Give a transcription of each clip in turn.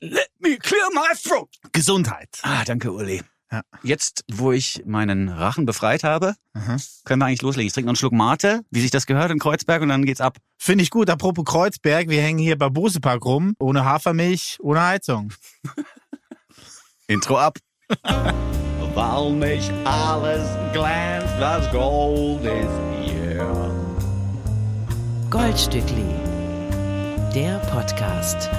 Let me clear my throat. Gesundheit. Ah, danke, Uli. Ja. Jetzt, wo ich meinen Rachen befreit habe, Aha. können wir eigentlich loslegen. Ich trinke noch einen Schluck Mate, wie sich das gehört in Kreuzberg und dann geht's ab. Finde ich gut. Apropos Kreuzberg, wir hängen hier bei Bosepark rum. Ohne Hafermilch, ohne Heizung. Intro ab. Weil mich alles glänzt, das Gold ist hier. Goldstückli, der Podcast.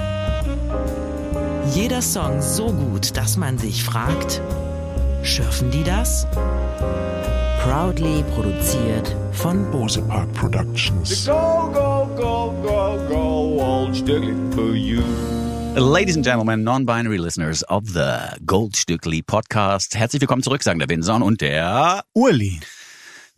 Jeder Song so gut, dass man sich fragt, schürfen die das? Proudly produziert von Bose Park Productions. Go, go, go, go, go, old for you. Ladies and Gentlemen, non-binary listeners of the Goldstückli Podcast. Herzlich willkommen zurück, sagen der Winson und der Uli.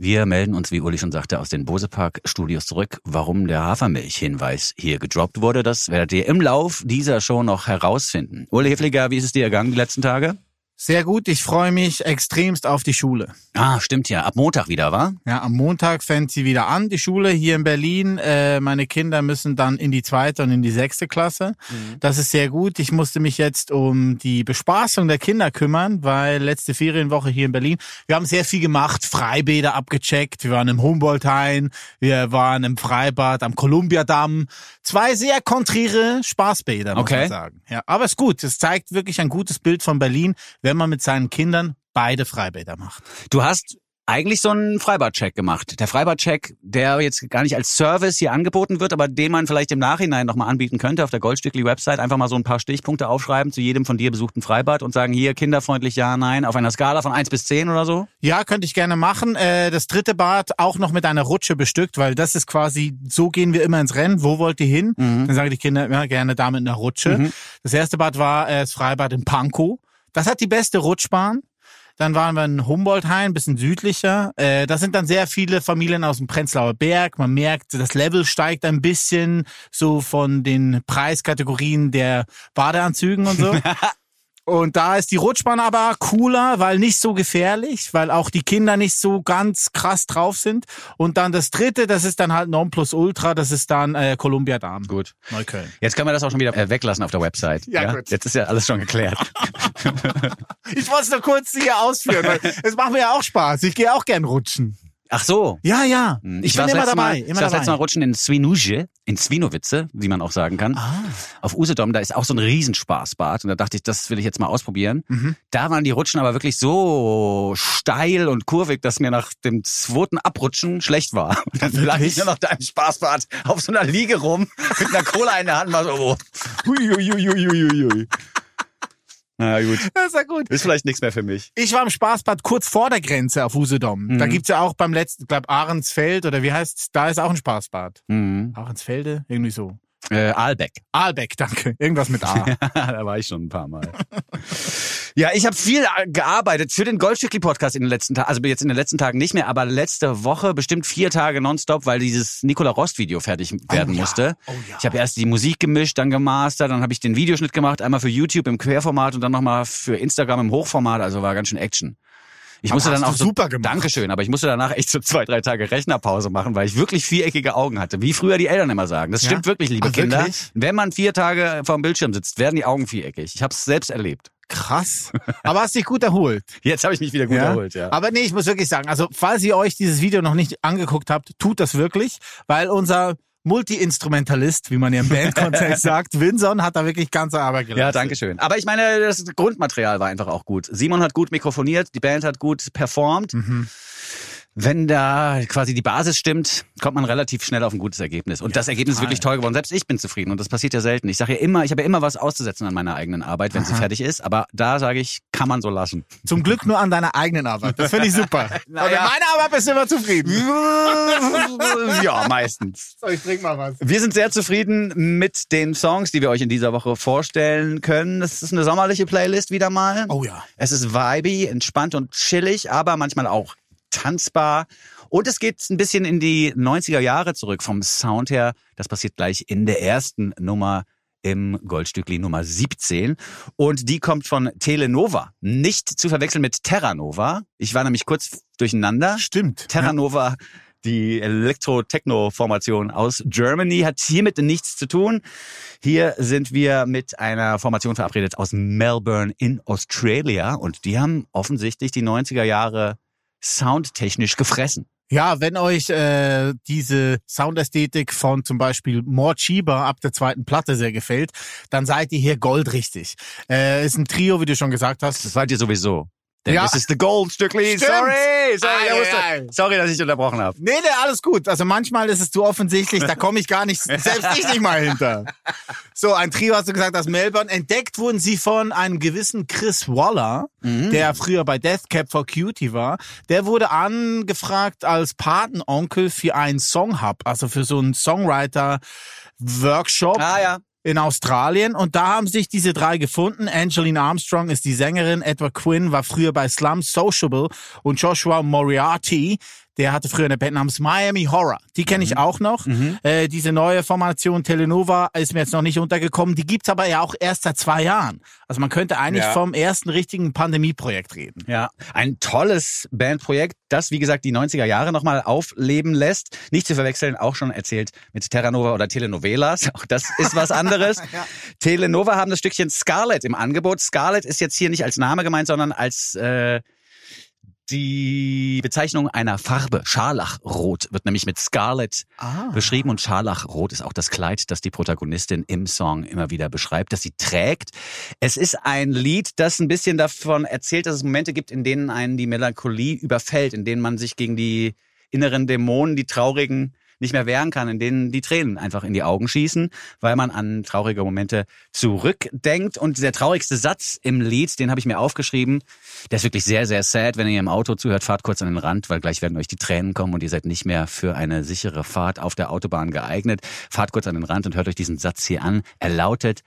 Wir melden uns, wie Uli schon sagte, aus den Bosepark Studios zurück. Warum der Hafermilch-Hinweis hier gedroppt wurde, das werdet ihr im Lauf dieser Show noch herausfinden. Uli Hefliger, wie ist es dir ergangen die letzten Tage? Sehr gut. Ich freue mich extremst auf die Schule. Ah, stimmt ja. Ab Montag wieder, wa? Ja, am Montag fängt sie wieder an, die Schule hier in Berlin. Äh, meine Kinder müssen dann in die zweite und in die sechste Klasse. Das ist sehr gut. Ich musste mich jetzt um die Bespaßung der Kinder kümmern, weil letzte Ferienwoche hier in Berlin, wir haben sehr viel gemacht, Freibäder abgecheckt. Wir waren im Humboldt-Hain, wir waren im Freibad am Kolumbiadamm. Zwei sehr konträre Spaßbäder, muss Okay. man sagen. Ja, aber ist gut. Es zeigt wirklich ein gutes Bild von Berlin, wenn man mit seinen Kindern beide Freibäder macht. Du hast eigentlich so einen Freibadcheck gemacht. Der Freibadcheck, der jetzt gar nicht als Service hier angeboten wird, aber den man vielleicht im Nachhinein nochmal anbieten könnte auf der Goldstückli-Website. Einfach mal so ein paar Stichpunkte aufschreiben zu jedem von dir besuchten Freibad und sagen, hier kinderfreundlich, ja, nein, auf einer Skala von 1 bis 10 oder so. Ja, könnte ich gerne machen. Äh, das dritte Bad auch noch mit einer Rutsche bestückt, weil das ist quasi, so gehen wir immer ins Rennen. Wo wollt ihr hin? Dann sagen die Kinder, ja, gerne da mit einer Rutsche. Das erste Bad war äh, das Freibad in Pankow. Das hat die beste Rutschbahn. Dann waren wir in Humboldt-Hain, ein bisschen südlicher. Äh, da sind dann sehr viele Familien aus dem Prenzlauer Berg. Man merkt, das Level steigt ein bisschen so von den Preiskategorien der Badeanzügen und so. Und da ist die Rutschbahn aber cooler, weil nicht so gefährlich, weil auch die Kinder nicht so ganz krass drauf sind. Und dann das dritte, das ist dann halt Nonplusultra, das ist dann äh, Columbia Dam. Gut. Neukölln. Jetzt können wir das auch schon wieder äh, weglassen auf der Website. Ja, gut. Jetzt ist ja alles schon geklärt. Ich wollte es nur kurz hier ausführen, weil es macht mir ja auch Spaß. Ich gehe auch gern rutschen. Ach so. Ja, ja. Hm, Ich, war bin das immer dabei. Mal, ich immer war das letzte Mal rutschen in Swinoujscie, in Swinowice, wie man auch sagen kann. Ah. Auf Usedom, da ist auch so ein Riesenspaßbad. Und da dachte ich, das will ich jetzt mal ausprobieren. Mhm. Da waren die Rutschen aber wirklich so steil und kurvig, dass mir nach dem zweiten Abrutschen schlecht war. Und dann lag ich nur noch da im Spaßbad auf so einer Liege rum, mit einer Cola in der Hand, mal so, oh. hui, hui, hui, hui, hui. Na gut. Das ist ja gut. Ist vielleicht nichts mehr für mich. Ich war im Spaßbad kurz vor der Grenze auf Usedom. Da Mhm. gibt's ja auch beim letzten, glaub Ahrensfeld oder wie heißt's, da ist auch ein Spaßbad. Mhm. Ahrensfelde? Irgendwie so. Äh, Aalbeck. Aalbeck, danke. Irgendwas mit A. da war ich schon ein paar Mal. ja, ich habe viel äh, gearbeitet für den Goldstückli-Podcast in den letzten Tagen, also jetzt in den letzten Tagen nicht mehr, aber letzte Woche bestimmt vier Tage nonstop, weil dieses Nicola Rost-Video fertig werden ja. musste. Oh ja. Ich habe erst die Musik gemischt, dann gemastert, dann habe ich den Videoschnitt gemacht, einmal für YouTube im Querformat und dann nochmal für Instagram im Hochformat, also war ganz schön Action. Ich musste dann auch so, super gemacht. Dankeschön, aber ich musste danach echt so zwei, drei Tage Rechnerpause machen, weil ich wirklich viereckige Augen hatte, wie früher die Eltern immer sagen. Das Ja? stimmt wirklich, liebe Ach, Kinder. wirklich? Wenn man vier Tage vorm Bildschirm sitzt, werden die Augen viereckig. Ich habe es selbst erlebt. Krass. Aber hast dich gut erholt. Jetzt habe ich mich wieder gut erholt, ja. Aber nee, ich muss wirklich sagen, also falls ihr euch dieses Video noch nicht angeguckt habt, tut das wirklich, weil unser Multi-Instrumentalist, wie man ja im Bandkontext sagt, Winson hat da wirklich ganze Arbeit geleistet. Ja, danke schön. Aber ich meine, das Grundmaterial war einfach auch gut. Simon hat gut mikrofoniert, die Band hat gut performt. Mhm. Wenn da quasi die Basis stimmt, kommt man relativ schnell auf ein gutes Ergebnis. Und das Ergebnis ist total. wirklich toll geworden. Selbst ich bin zufrieden und das passiert ja selten. Ich sage ja immer, ich habe ja immer was auszusetzen an meiner eigenen Arbeit, wenn sie fertig ist. Aber da sage ich, kann man so lassen. Zum Glück nur an deiner eigenen Arbeit. Das finde ich super. Naja. In meiner Arbeit bist du immer zufrieden. ja, meistens. So, ich trink mal was. Wir sind sehr zufrieden mit den Songs, die wir euch in dieser Woche vorstellen können. Es ist eine sommerliche Playlist wieder mal. Oh ja. Es ist vibey, entspannt und chillig, aber manchmal auch tanzbar. Und es geht ein bisschen in die 90er Jahre zurück vom Sound her. Das passiert gleich in der ersten Nummer im Goldstückli Nummer 17. Und die kommt von Telenova. Nicht zu verwechseln mit Terranova. Ich war nämlich kurz durcheinander. Stimmt. Terranova, Die Elektro-Techno-Formation aus Germany hat hiermit nichts zu tun. Hier sind wir mit einer Formation verabredet aus Melbourne in Australia und die haben offensichtlich die 90er Jahre soundtechnisch gefressen. Ja, wenn euch äh, diese Soundästhetik von zum Beispiel Mort Schieber ab der zweiten Platte sehr gefällt, dann seid ihr hier goldrichtig. Äh, ist ein Trio, wie du schon gesagt hast. Das seid ihr sowieso. Denn Ja. das ist The Gold, Stückli. Stimmt. Sorry, sorry, ei, ei. sorry, dass ich unterbrochen habe. Nee, nee, alles gut. Also manchmal ist es zu offensichtlich, da komme ich gar nicht, selbst ich nicht mal hinter. So, ein Trio hast du gesagt aus Melbourne. Entdeckt wurden sie von einem gewissen Chris Waller, der früher bei Death Cab for Cutie war. Der wurde angefragt als Patenonkel für einen Songhub, also für so einen Songwriter-Workshop Ah ja. In Australien und da haben sich diese drei gefunden. Angeline Armstrong ist die Sängerin, Edward Quinn war früher bei Slum Sociable und Joshua Moriarty, der hatte früher eine Band namens Miami Horror. Die kenne ich auch noch. Äh, diese neue Formation Telenova ist mir jetzt noch nicht untergekommen. Die gibt's aber ja auch erst seit zwei Jahren. Also man könnte eigentlich Ja. vom ersten richtigen Pandemieprojekt reden. Ja, ein tolles Bandprojekt, das, wie gesagt, die 90er Jahre nochmal aufleben lässt. Nicht zu verwechseln, auch schon erzählt mit Terranova oder Telenovelas. Auch das ist was anderes. Telenova haben das Stückchen Scarlet im Angebot. Scarlet ist jetzt hier nicht als Name gemeint, sondern als äh, die Bezeichnung einer Farbe. Scharlachrot wird nämlich mit Scarlet beschrieben und Scharlachrot ist auch das Kleid, das die Protagonistin im Song immer wieder beschreibt, das sie trägt. Es ist ein Lied, das ein bisschen davon erzählt, dass es Momente gibt, in denen einen die Melancholie überfällt, in denen man sich gegen die inneren Dämonen, die traurigen, nicht mehr wehren kann, in denen die Tränen einfach in die Augen schießen, weil man an traurige Momente zurückdenkt. Und der traurigste Satz im Lied, den habe ich mir aufgeschrieben, der ist wirklich sehr, sehr sad. Wenn ihr im Auto zuhört, fahrt kurz an den Rand, weil gleich werden euch die Tränen kommen und ihr seid nicht mehr für eine sichere Fahrt auf der Autobahn geeignet. Fahrt kurz an den Rand und hört euch diesen Satz hier an. Er lautet,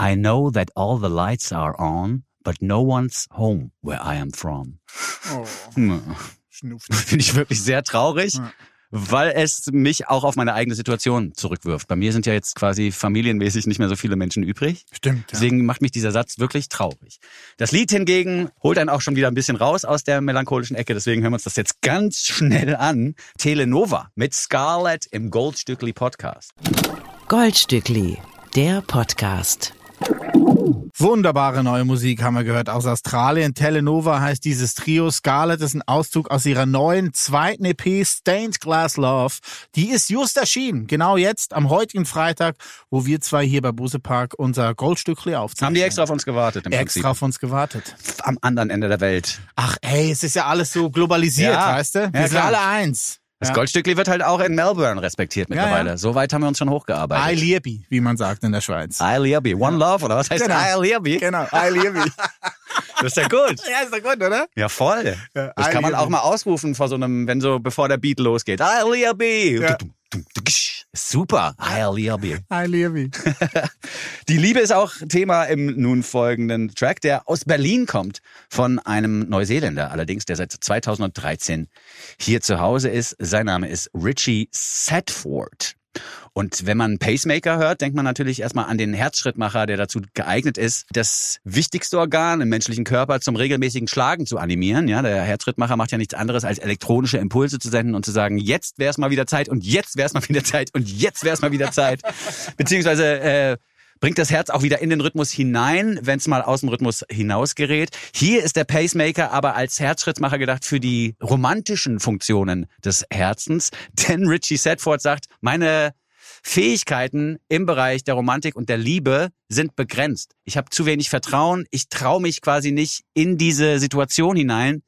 I know that all the lights are on, but no one's home where I am from. Hm. Schnupf. Finde ich wirklich sehr traurig. Ja. Weil es mich auch auf meine eigene Situation zurückwirft. Bei mir sind ja jetzt quasi familienmäßig nicht mehr so viele Menschen übrig. Stimmt. Ja. Deswegen macht mich dieser Satz wirklich traurig. Das Lied hingegen holt einen auch schon wieder ein bisschen raus aus der melancholischen Ecke. Deswegen hören wir uns das jetzt ganz schnell an. Telenova mit Scarlett im Goldstückli Podcast. Goldstückli, der Podcast. Wunderbare neue Musik haben wir gehört aus Australien. Telenova heißt dieses Trio. Scarlett ist ein Auszug aus ihrer neuen zweiten EP Stained Glass Love. Die ist just erschienen. Genau jetzt, am heutigen Freitag, wo wir zwei hier bei Buse Park unser Goldstückli aufzeichnen. Haben die extra auf uns gewartet im extra auf uns gewartet. Am anderen Ende der Welt. Ach ey, es ist ja alles so globalisiert, Ja. weißt du? Ja, Wir sind klar. alle eins. Das Ja. Goldstückli wird halt auch in Melbourne respektiert mittlerweile. ja. So weit haben wir uns schon I hochgearbeitet. Liebi, wie man sagt in der Schweiz. I Liabi. One Love, oder was heißt Genau. I Liabi? Genau, I Liebi. Das ist ja gut. ja, ist doch gut, oder? Ja, voll. Ja, Das I kann man auch mal ausrufen vor so einem, wenn so, bevor der Beat losgeht. I Liabi. Ja. Super. I Liabi. I Liebi. Die Liebe ist auch Thema im nun folgenden Track, der aus Berlin kommt, von einem Neuseeländer allerdings, der seit 2013 hier zu Hause ist. Sein Name ist Richie Sedford. Und wenn man Pacemaker hört, denkt man natürlich erstmal an den Herzschrittmacher, der dazu geeignet ist, das wichtigste Organ im menschlichen Körper zum regelmäßigen Schlagen zu animieren. Ja, der Herzschrittmacher macht ja nichts anderes, als elektronische Impulse zu senden und zu sagen, jetzt wäre es mal wieder Zeit und jetzt wäre es mal wieder Zeit und jetzt wäre es mal wieder Zeit. Beziehungsweise äh, bringt das Herz auch wieder in den Rhythmus hinein, wenn es mal aus dem Rhythmus hinausgerät. Hier ist der Pacemaker aber als Herzschrittmacher gedacht für die romantischen Funktionen des Herzens. Denn Richie Sedford sagt, meine Fähigkeiten im Bereich der Romantik und der Liebe sind begrenzt. Ich habe zu wenig Vertrauen. Ich traue mich quasi nicht in diese Situation hinein,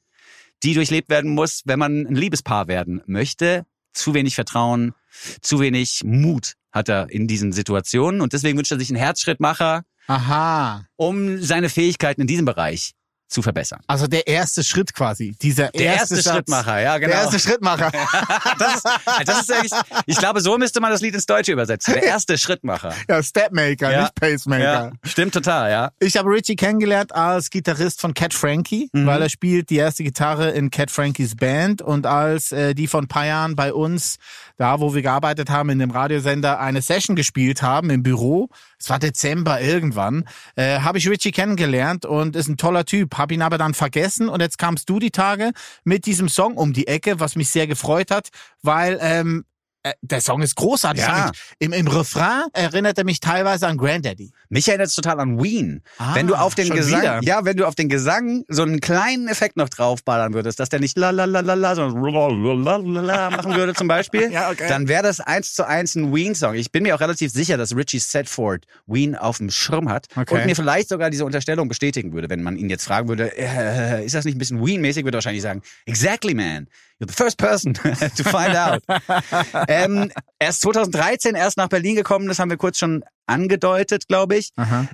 die durchlebt werden muss, wenn man ein Liebespaar werden möchte. Zu wenig Vertrauen, zu wenig Mut hat er in diesen Situationen. Und deswegen wünscht er sich einen Herzschrittmacher, Aha. um seine Fähigkeiten in diesem Bereich zu verbessern. Also der erste Schritt quasi. Dieser Der erste, Satz. Schrittmacher, ja, genau. Der erste Schrittmacher. das ist, das ist eigentlich, ich glaube, so müsste man das Lied ins Deutsche übersetzen. Der erste Schrittmacher. ja, Stepmaker, Ja. nicht Pacemaker. Ja, stimmt total, ja. Ich habe Richie kennengelernt als Gitarrist von Cat Frankie, Mhm. weil er spielt die erste Gitarre in Cat Frankies Band und als äh, die vor ein paar Jahren bei uns da wo wir gearbeitet haben in dem Radiosender, eine Session gespielt haben im Büro. Es war Dezember irgendwann. Äh, habe ich Richie kennengelernt und ist ein toller Typ. Habe ihn aber dann vergessen und jetzt kamst du die Tage mit diesem Song um die Ecke, was mich sehr gefreut hat, weil ähm, äh, der Song ist großartig. Ja. Im, Im Refrain erinnert er mich teilweise an Granddaddy. Mich erinnert es total an Ween. Ah, wenn du auf den Gesang, wieder? ja, wenn du auf den Gesang so einen kleinen Effekt noch draufballern würdest, dass der nicht la la la la la, sondern la la la la machen würde zum Beispiel, Ja, okay. dann wäre das eins zu eins ein Ween-Song. Ich bin mir auch relativ sicher, dass Richie Setford Ween auf dem Schirm hat Okay. und mir vielleicht sogar diese Unterstellung bestätigen würde, wenn man ihn jetzt fragen würde, äh, ist das nicht ein bisschen Ween-mäßig, würde er wahrscheinlich sagen, exactly man. You're the first person to find out. ähm, er ist 2013 erst nach Berlin gekommen, das haben wir kurz schon angedeutet, glaube ich.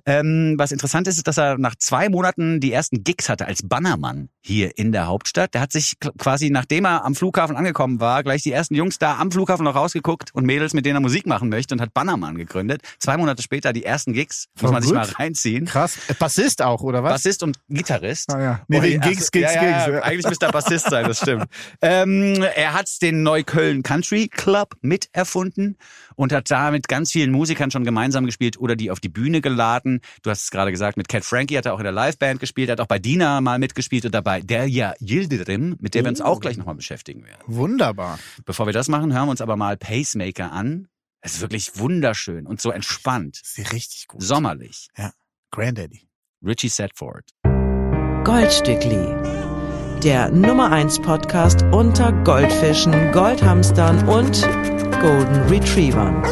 Ähm, was interessant ist, ist, dass er nach zwei Monaten die ersten Gigs hatte als Bannermann hier in der Hauptstadt. Der hat sich quasi, nachdem er am Flughafen angekommen war, gleich die ersten Jungs da am Flughafen noch rausgeguckt und Mädels, mit denen er Musik machen möchte und hat Bannermann gegründet. Zwei Monate später die ersten Gigs, muss Oh, man sich mal reinziehen. Krass. Äh, Bassist auch, oder was? Bassist und Gitarrist. Ah, ja. Nee, Oh, wegen ach, Gigs, Gigs, ja, ja, Gigs. Ja, eigentlich müsste er Bassist sein, das stimmt. ähm, er hat den Neukölln Country Club miterfunden und hat da mit ganz vielen Musikern schon gemeinsam gespielt oder die auf die Bühne geladen. Du hast es gerade gesagt, mit Cat Frankie hat er auch in der Liveband gespielt, hat auch bei Dina mal mitgespielt und dabei Derja Yildirim, mit der wir uns auch gleich nochmal beschäftigen werden. Wunderbar. Bevor wir das machen, hören wir uns aber mal Pacemaker an. Es ist wirklich wunderschön und so entspannt, ist richtig gut. sommerlich. Granddaddy. Richie Setford. Goldstückli. Der Nummer 1 Podcast unter Goldfischen, Goldhamstern und Golden Retrievern.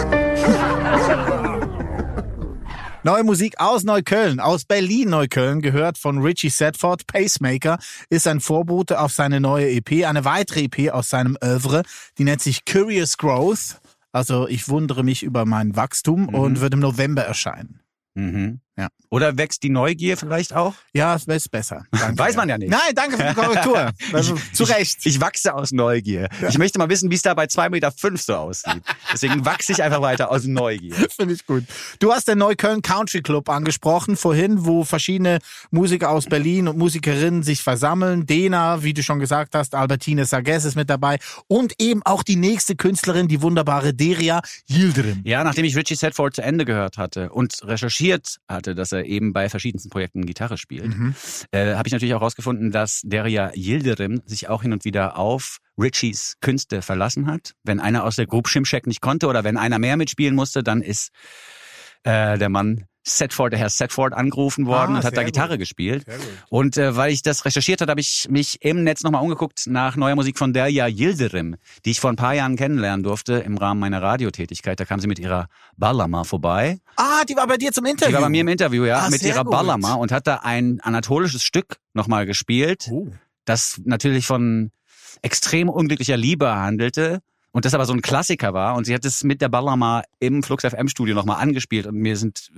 Neue Musik aus Neukölln, aus Berlin-Neukölln, gehört von Richie Setford. Pacemaker ist ein Vorbote auf seine neue EP, eine weitere EP aus seinem Oeuvre, die nennt sich Curious Growth. Also ich wundere mich über mein Wachstum und wird im November erscheinen. Mhm. Ja. Oder wächst die Neugier vielleicht auch? Ja, es ist besser. Danke. Weiß man ja nicht. Nein, danke für die Korrektur. Also, zu Recht. Ich, ich wachse aus Neugier. Ich möchte mal wissen, wie es da bei 2,5 Meter fünf so aussieht. Deswegen wachse ich einfach weiter aus Neugier. Finde ich gut. Du hast den Neukölln Country Club angesprochen vorhin, wo verschiedene Musiker aus Berlin und Musikerinnen sich versammeln. Dena, wie du schon gesagt hast, Albertine Sages ist mit dabei und eben auch die nächste Künstlerin, die wunderbare Deria Yildirim. Ja, nachdem ich Richie Setford zu Ende gehört hatte und recherchiert hatte, dass er eben bei verschiedensten Projekten Gitarre spielt, äh, habe ich natürlich auch herausgefunden, dass Derja Yildirim sich auch hin und wieder auf Richies Künste verlassen hat. Wenn einer aus der Group Shimshek nicht konnte oder wenn einer mehr mitspielen musste, dann ist äh, der Mann Setford, der Herr Setford angerufen worden Ah, und hat da Gitarre gut. gespielt. Und äh, weil ich das recherchiert habe, habe ich mich im Netz nochmal umgeguckt nach neuer Musik von Derja Yildirim, die ich vor ein paar Jahren kennenlernen durfte im Rahmen meiner Radiotätigkeit. Da kam sie mit ihrer Ballama vorbei. Ah, die war bei dir zum Interview. Die war bei mir im Interview, ja, Ah, mit ihrer gut. Ballama und hat da ein anatolisches Stück nochmal gespielt, Oh. das natürlich von extrem unglücklicher Liebe handelte. Und das aber so ein Klassiker war. Und sie hat es mit der Ballama im Flux FM Studio nochmal angespielt. Und mir sind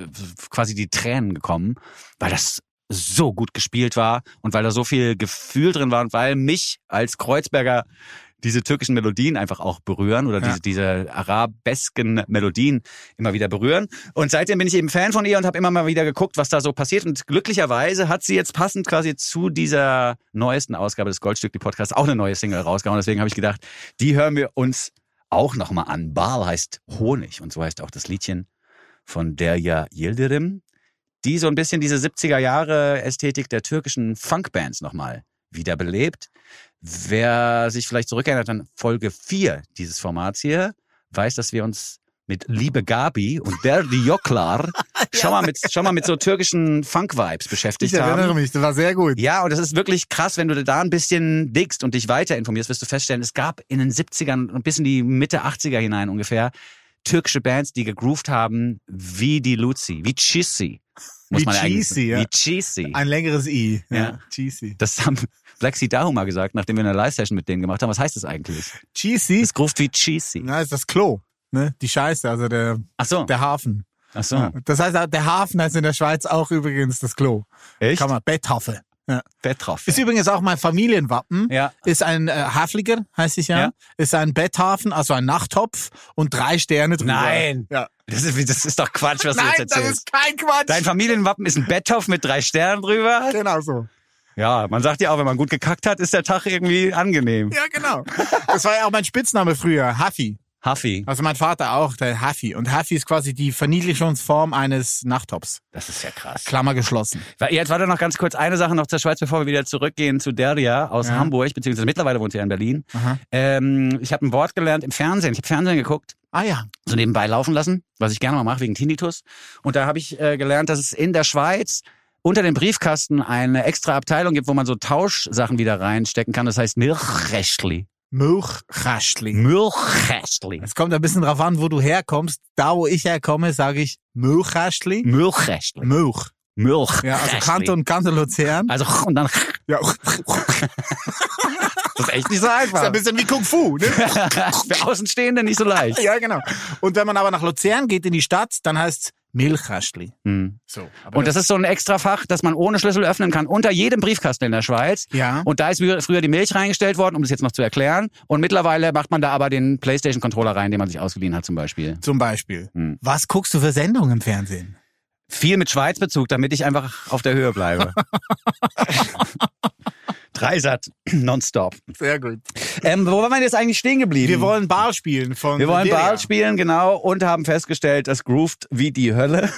quasi die Tränen gekommen, weil das so gut gespielt war und weil da so viel Gefühl drin war und weil mich als Kreuzberger diese türkischen Melodien einfach auch berühren oder Ja. diese, diese arabesken Melodien immer wieder berühren. Und seitdem bin ich eben Fan von ihr und habe immer mal wieder geguckt, was da so passiert. Und glücklicherweise hat sie jetzt passend quasi zu dieser neuesten Ausgabe des Goldstückli Podcasts auch eine neue Single rausgehauen. Deswegen habe ich gedacht, die hören wir uns auch nochmal an. Bal heißt Honig und so heißt auch das Liedchen von Derya Yildirim, die so ein bisschen diese 70er Jahre Ästhetik der türkischen Funkbands nochmal wiederbelebt. Wer sich vielleicht zurückerinnert an Folge 4 dieses Formats hier, weiß, dass wir uns mit Liebe Gabi und Derdi Yoklar schon mal mit, schon mal mit so türkischen Funk-Vibes beschäftigt Ich erinnere haben. mich, das war sehr gut. Ja, und das ist wirklich krass, wenn du da ein bisschen diggst und dich weiter informierst, wirst du feststellen, es gab in den 70ern und bis in die Mitte 80er hinein ungefähr türkische Bands, die gegroovt haben wie die Luzi, wie Chisi. Muss Wie man ja Cheesy, ja. Wie Chisi. Ein längeres I. Ja. Cheesy. Das haben Black Sea Dahu mal gesagt, nachdem wir eine Live-Session mit denen gemacht haben. Was heißt das eigentlich? Cheesy? Es groovt wie Cheesy. Na, ist das Klo. Ne? Die Scheiße, also der, Ach so. der Hafen. Ach so. Ja. Das heißt, der Hafen heißt in der Schweiz auch übrigens das Klo. Echt? Kann man, Betthafe. Ja. Bettroff. Ist übrigens auch mein Familienwappen. Ja. Ist ein äh, Hafliger, heißt es ja. Ja. Ist ein Betthafen, also ein Nachttopf und drei Sterne drüber. Nein. Ja. Das ist, das ist doch Quatsch, was Nein, du jetzt das erzählst. ist kein Quatsch. Dein Familienwappen ist ein Betthoff mit drei Sternen drüber. genau so. Ja, man sagt ja auch, wenn man gut gekackt hat, ist der Tag irgendwie angenehm. Ja, genau. Das war ja auch mein Spitzname früher. Haffi. Huffy. Also mein Vater auch, der Huffy. Und Huffy ist quasi die Verniedlichungsform eines Nachttops. Das ist ja krass. Klammer geschlossen. Jetzt warte noch ganz kurz eine Sache noch zur Schweiz, bevor wir wieder zurückgehen zu Deria aus Ja. Hamburg, beziehungsweise mittlerweile wohnt sie ja in Berlin. Ähm, ich habe ein Wort gelernt im Fernsehen. Ich habe Fernsehen geguckt, Ah ja. so nebenbei laufen lassen, was ich gerne mal mache wegen Tinnitus. Und da habe ich äh, gelernt, dass es in der Schweiz unter dem Briefkasten eine extra Abteilung gibt, wo man so Tauschsachen wieder reinstecken kann. Das heißt Milchrechtli. Milchkästli. Milchrechtli. Es kommt ein bisschen drauf an, wo du herkommst. Da, wo ich herkomme, sage ich Milchkästli. Milchrechtli. Milch. Milch. Ja, also Kanton, Kanton Luzern. Also und dann Ja. das ist echt nicht so Ist einfach. ein bisschen wie Kung Fu, ne? Für Außenstehende nicht so leicht. ja, genau. Und wenn man aber nach Luzern geht in die Stadt, dann heißt Milchkästli. Hm. So. Und das ist so ein extra Fach, das man ohne Schlüssel öffnen kann, unter jedem Briefkasten in der Schweiz. Ja. Und da ist früher die Milch reingestellt worden, um das jetzt noch zu erklären. Und mittlerweile macht man da aber den Playstation-Controller rein, den man sich ausgeliehen hat zum Beispiel. Zum Beispiel. Hm. Was guckst du für Sendungen im Fernsehen? Viel mit Schweizbezug, damit ich einfach auf der Höhe bleibe. Dreisat, nonstop. Sehr gut. Ähm, wo waren wir jetzt eigentlich stehen geblieben? Wir wollen Ball spielen von Wir wollen. Ball spielen, genau, und haben festgestellt, das groovt wie die Hölle.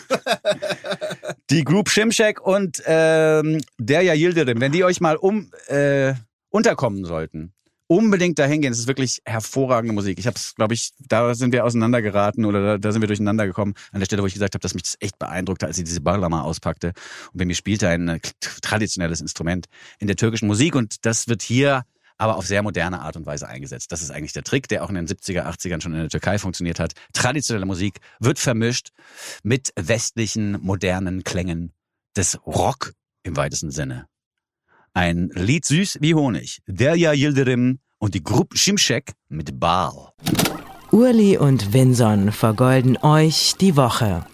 die Group Shimshek und ähm, Derja Yildirim, wenn die euch mal um äh, unterkommen sollten, unbedingt dahin gehen. Es ist wirklich hervorragende Musik. Ich habe es, glaube ich, da sind wir auseinandergeraten oder da, da sind wir durcheinander gekommen. An der Stelle, wo ich gesagt habe, dass mich das echt beeindruckte, als sie diese Barlama auspackte. Und bei mir spielte ein äh, traditionelles Instrument in der türkischen Musik und das wird hier aber auf sehr moderne Art und Weise eingesetzt. Das ist eigentlich der Trick, der auch in den 70er, 80ern schon in der Türkei funktioniert hat. Traditionelle Musik wird vermischt mit westlichen, modernen Klängen des Rock im weitesten Sinne. Ein Lied süß wie Honig. Derya Yildirim und die Gruppe Shimshek mit Baal. Urli und Vinson vergolden euch die Woche.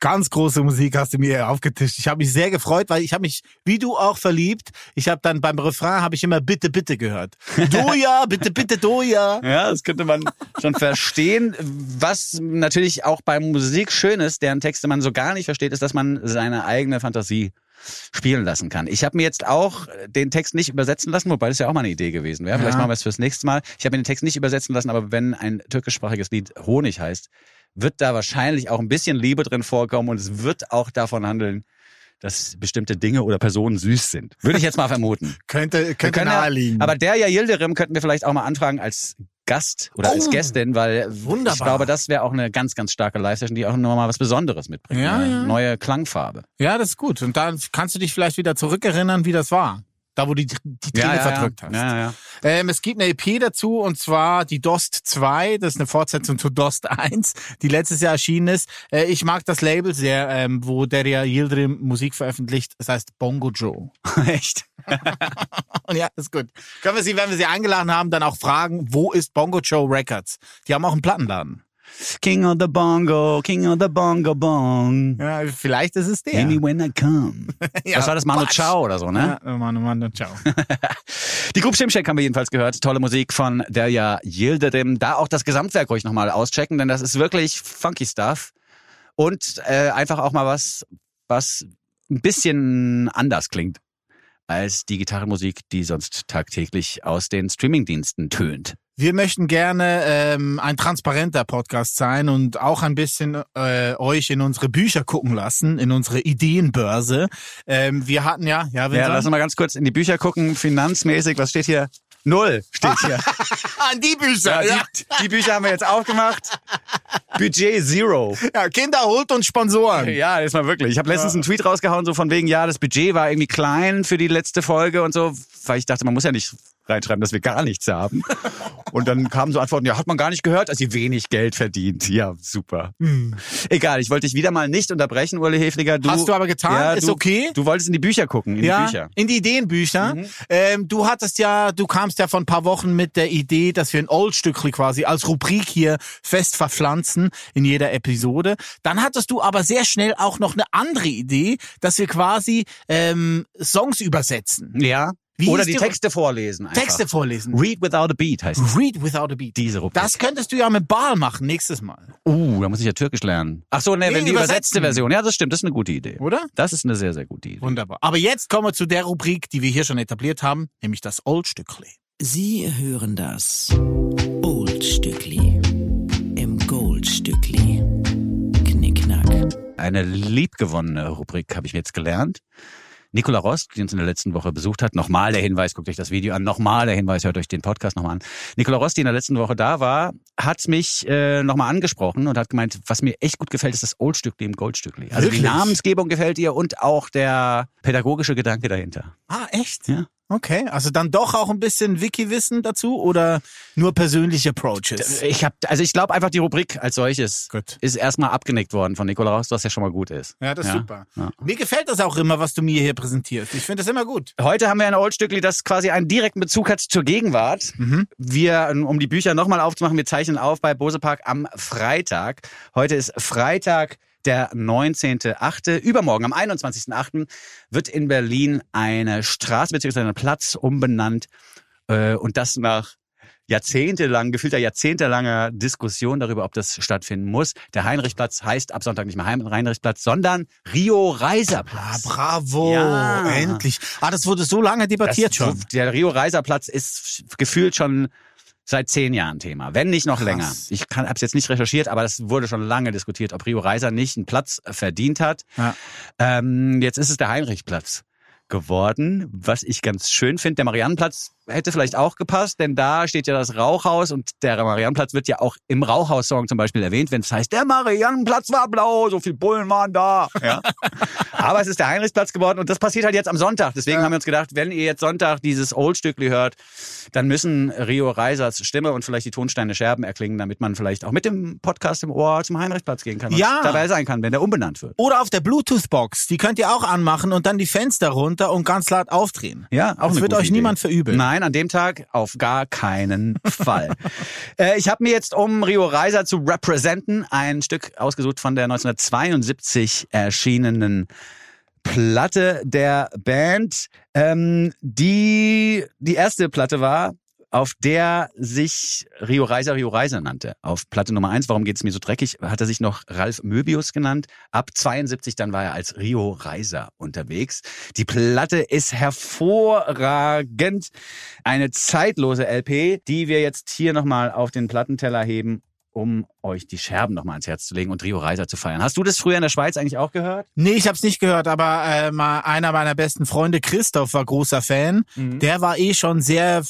Ganz große Musik hast du mir aufgetischt. Ich habe mich sehr gefreut, weil ich habe mich, wie du auch, verliebt. Ich habe dann beim Refrain habe ich immer bitte, bitte gehört. Doja, bitte, bitte, Doja. Ja, das könnte man schon verstehen. Was natürlich auch bei Musik schön ist, deren Texte man so gar nicht versteht, ist, dass man seine eigene Fantasie spielen lassen kann. Ich habe mir jetzt auch den Text nicht übersetzen lassen, wobei das ja auch mal eine Idee gewesen wäre. Vielleicht Ja. machen wir es fürs nächste Mal. Ich habe mir den Text nicht übersetzen lassen, aber wenn ein türkischsprachiges Lied Honig heißt, wird da wahrscheinlich auch ein bisschen Liebe drin vorkommen und es wird auch davon handeln, dass bestimmte Dinge oder Personen süß sind. Würde ich jetzt mal vermuten. Könnte, könnte naheliegen. Aber der ja Yildirim könnten wir vielleicht auch mal anfragen als Gast oder als Oh, Gästin, weil wunderbar. ich glaube, das wäre auch eine ganz, ganz starke Live-Session, die auch nochmal was Besonderes mitbringt. Ja, eine ja. neue Klangfarbe. ja, das ist gut. Und dann kannst du dich vielleicht wieder zurückerinnern, wie das war. Da, wo du die, die Triebe verdrückt hast. Ja, ja. Ähm, es gibt eine EP dazu und zwar die Dost 2, das ist eine Fortsetzung zu Dost 1, die letztes Jahr erschienen ist. Äh, ich mag das Label sehr, ähm, wo Deria Yildirim Musik veröffentlicht. Das heißt Bongo Joe. Echt? Und ja, ist gut. Können wir sie, wenn wir sie eingeladen haben, dann auch fragen, wo ist Bongo Joe Records? Die haben auch einen Plattenladen. King of the Bongo, King of the Bongo Bong. Ja, vielleicht ist es der. Me when I come. Ja, Was war das? Manu. Chao oder so, ne? Ja, Mann, Mann, ciao. Die Gruppe Shimshek haben wir jedenfalls gehört. Tolle Musik von Derya Yildirim. Da auch das Gesamtwerk ruhig nochmal auschecken, denn das ist wirklich funky Stuff. Und äh, einfach auch mal was, was ein bisschen anders klingt als die Gitarrenmusik, die sonst tagtäglich aus den Streamingdiensten tönt. Wir möchten gerne ähm, ein transparenter Podcast sein und auch ein bisschen äh, euch in unsere Bücher gucken lassen, in unsere Ideenbörse. Ähm, wir hatten ja, ja, Ja, Vincent? lass uns mal ganz kurz in die Bücher gucken. Finanzmäßig, was steht hier? Null steht hier. an die Bücher. Ja, Ja, die, die Bücher haben wir jetzt aufgemacht. Budget Zero. ja. Kinder holt und Sponsoren. Ja, ist mal wirklich. Ich habe letztens einen Tweet rausgehauen, so von wegen, ja, das Budget war irgendwie klein für die letzte Folge und so, weil ich dachte, man muss ja nicht reinschreiben, dass wir gar nichts haben. Und dann kamen so Antworten, ja, hat man gar nicht gehört, dass ihr wenig Geld verdient. Ja, super. Egal, ich wollte dich wieder mal nicht unterbrechen, Uli Hefliger. Du, Hast du aber getan, ja, ist du, okay. Du wolltest in die Bücher gucken, in ja, die Bücher. Mhm. in die Ideenbücher. Ähm, du hattest ja, du kamst ja vor ein paar Wochen mit der Idee, dass wir ein Oldstückli quasi als Rubrik hier fest verpflanzen in jeder Episode. Dann hattest du aber sehr schnell auch noch eine andere Idee, dass wir quasi ähm, Songs übersetzen. Ja. Wie Oder die die- Texte vorlesen. Einfach. Texte vorlesen. Read without a beat heißt es. Read without a beat. Diese Rubrik. Das könntest du ja mit Baal machen nächstes Mal, Uh, da muss ich ja Türkisch lernen. Ach so, ne, Nee, wenn die übersetzte Version. Ja, das stimmt, das ist eine gute Idee. oder? Das ist eine sehr, sehr gute Idee. Wunderbar. Aber jetzt kommen wir zu der Rubrik, die wir hier schon etabliert haben, nämlich das Oldstückli. Sie hören das Oldstückli. Im Goldstückli. Knickknack. Eine liebgewonnene Rubrik habe ich jetzt gelernt. Nicola Rost, die uns in der letzten Woche besucht hat, nochmal der Hinweis, guckt euch das Video an, nochmal der Hinweis, hört euch den Podcast nochmal an. Nicola Rost, die in der letzten Woche da war, hat mich äh, nochmal angesprochen und hat gemeint, was mir echt gut gefällt, ist das Oldstückli im Goldstückli. Also Wirklich? die Namensgebung gefällt ihr und auch der pädagogische Gedanke dahinter. Ah, echt? Ja. Okay, also dann doch auch ein bisschen Wiki-Wissen dazu oder nur persönliche Approaches? Ich habe, also ich glaube einfach die Rubrik als solches Gut. ist erstmal abgenickt worden von Nicola Rost, was ja schon mal gut ist. Ja, das ist super. Ja. Mir gefällt das auch immer, was du mir hier präsentierst. Ich finde das immer gut. Heute haben wir ein Oldstückli, das quasi einen direkten Bezug hat zur Gegenwart. Wir, um die Bücher nochmal aufzumachen, wir zeichnen auf bei Bose Park am Freitag. Heute ist Freitag, der 19.8. Übermorgen, am 21.8. wird in Berlin eine Straße bzw. ein Platz umbenannt. Äh, und das nach jahrzehntelang, gefühlter jahrzehntelanger Diskussion darüber, ob das stattfinden muss. Der Heinrichplatz heißt ab Sonntag nicht mehr Hein- Heinrichplatz, sondern Rio Ah, Reiserplatz. bravo. Ja. Endlich. Ah, das wurde so lange debattiert Das- schon. Der Rio Reiser Platz ist gefühlt schon seit zehn Jahren Thema, wenn nicht noch Krass. länger. Ich kann, habe es jetzt nicht recherchiert, aber das wurde schon lange diskutiert, ob Rio Reiser nicht einen Platz verdient hat. Ja. Ähm, jetzt ist es der Heinrichplatz geworden, was ich ganz schön finde. Der Mariannenplatz hätte vielleicht auch gepasst, denn da steht ja das Rauchhaus und der Mariannenplatz wird ja auch im Rauchhaus-Song zum Beispiel erwähnt, wenn es heißt, der Mariannenplatz war blau, so viel Bullen waren da. Ja. Aber es ist der Heinrichsplatz geworden und das passiert halt jetzt am Sonntag. Deswegen haben wir uns gedacht, wenn ihr jetzt Sonntag dieses Oldstückli hört, dann müssen Rio Reisers Stimme und vielleicht die Tonsteine Scherben erklingen, damit man vielleicht auch mit dem Podcast im Ohr zum Heinrichsplatz gehen kann und Ja. dabei sein kann, wenn der umbenannt wird. Oder auf der Bluetooth-Box. Die könnt ihr auch anmachen und dann die Fenster runter und ganz laut aufdrehen. Ja, auch Das wird euch Idee. niemand verübeln. Nein, an dem Tag auf gar keinen Fall. äh, ich habe mir jetzt, um Rio Reiser zu representen, ein Stück ausgesucht von der 1972 erschienenen Platte der Band, ähm, die die erste Platte war, auf der sich Rio Reiser Rio Reiser nannte. Auf Platte Nummer eins, warum geht's mir so dreckig, hat er sich noch Ralf Möbius genannt. Ab 72 dann war er als Rio Reiser unterwegs. Die Platte ist hervorragend. Eine zeitlose LP, die wir jetzt hier nochmal auf den Plattenteller heben, um euch die Scherben nochmal ans Herz zu legen und Rio Reiser zu feiern. Hast du das früher in der Schweiz eigentlich auch gehört? Nee, ich hab's nicht gehört, aber äh, mal einer meiner besten Freunde, Christoph, war großer Fan. Der war eh schon sehr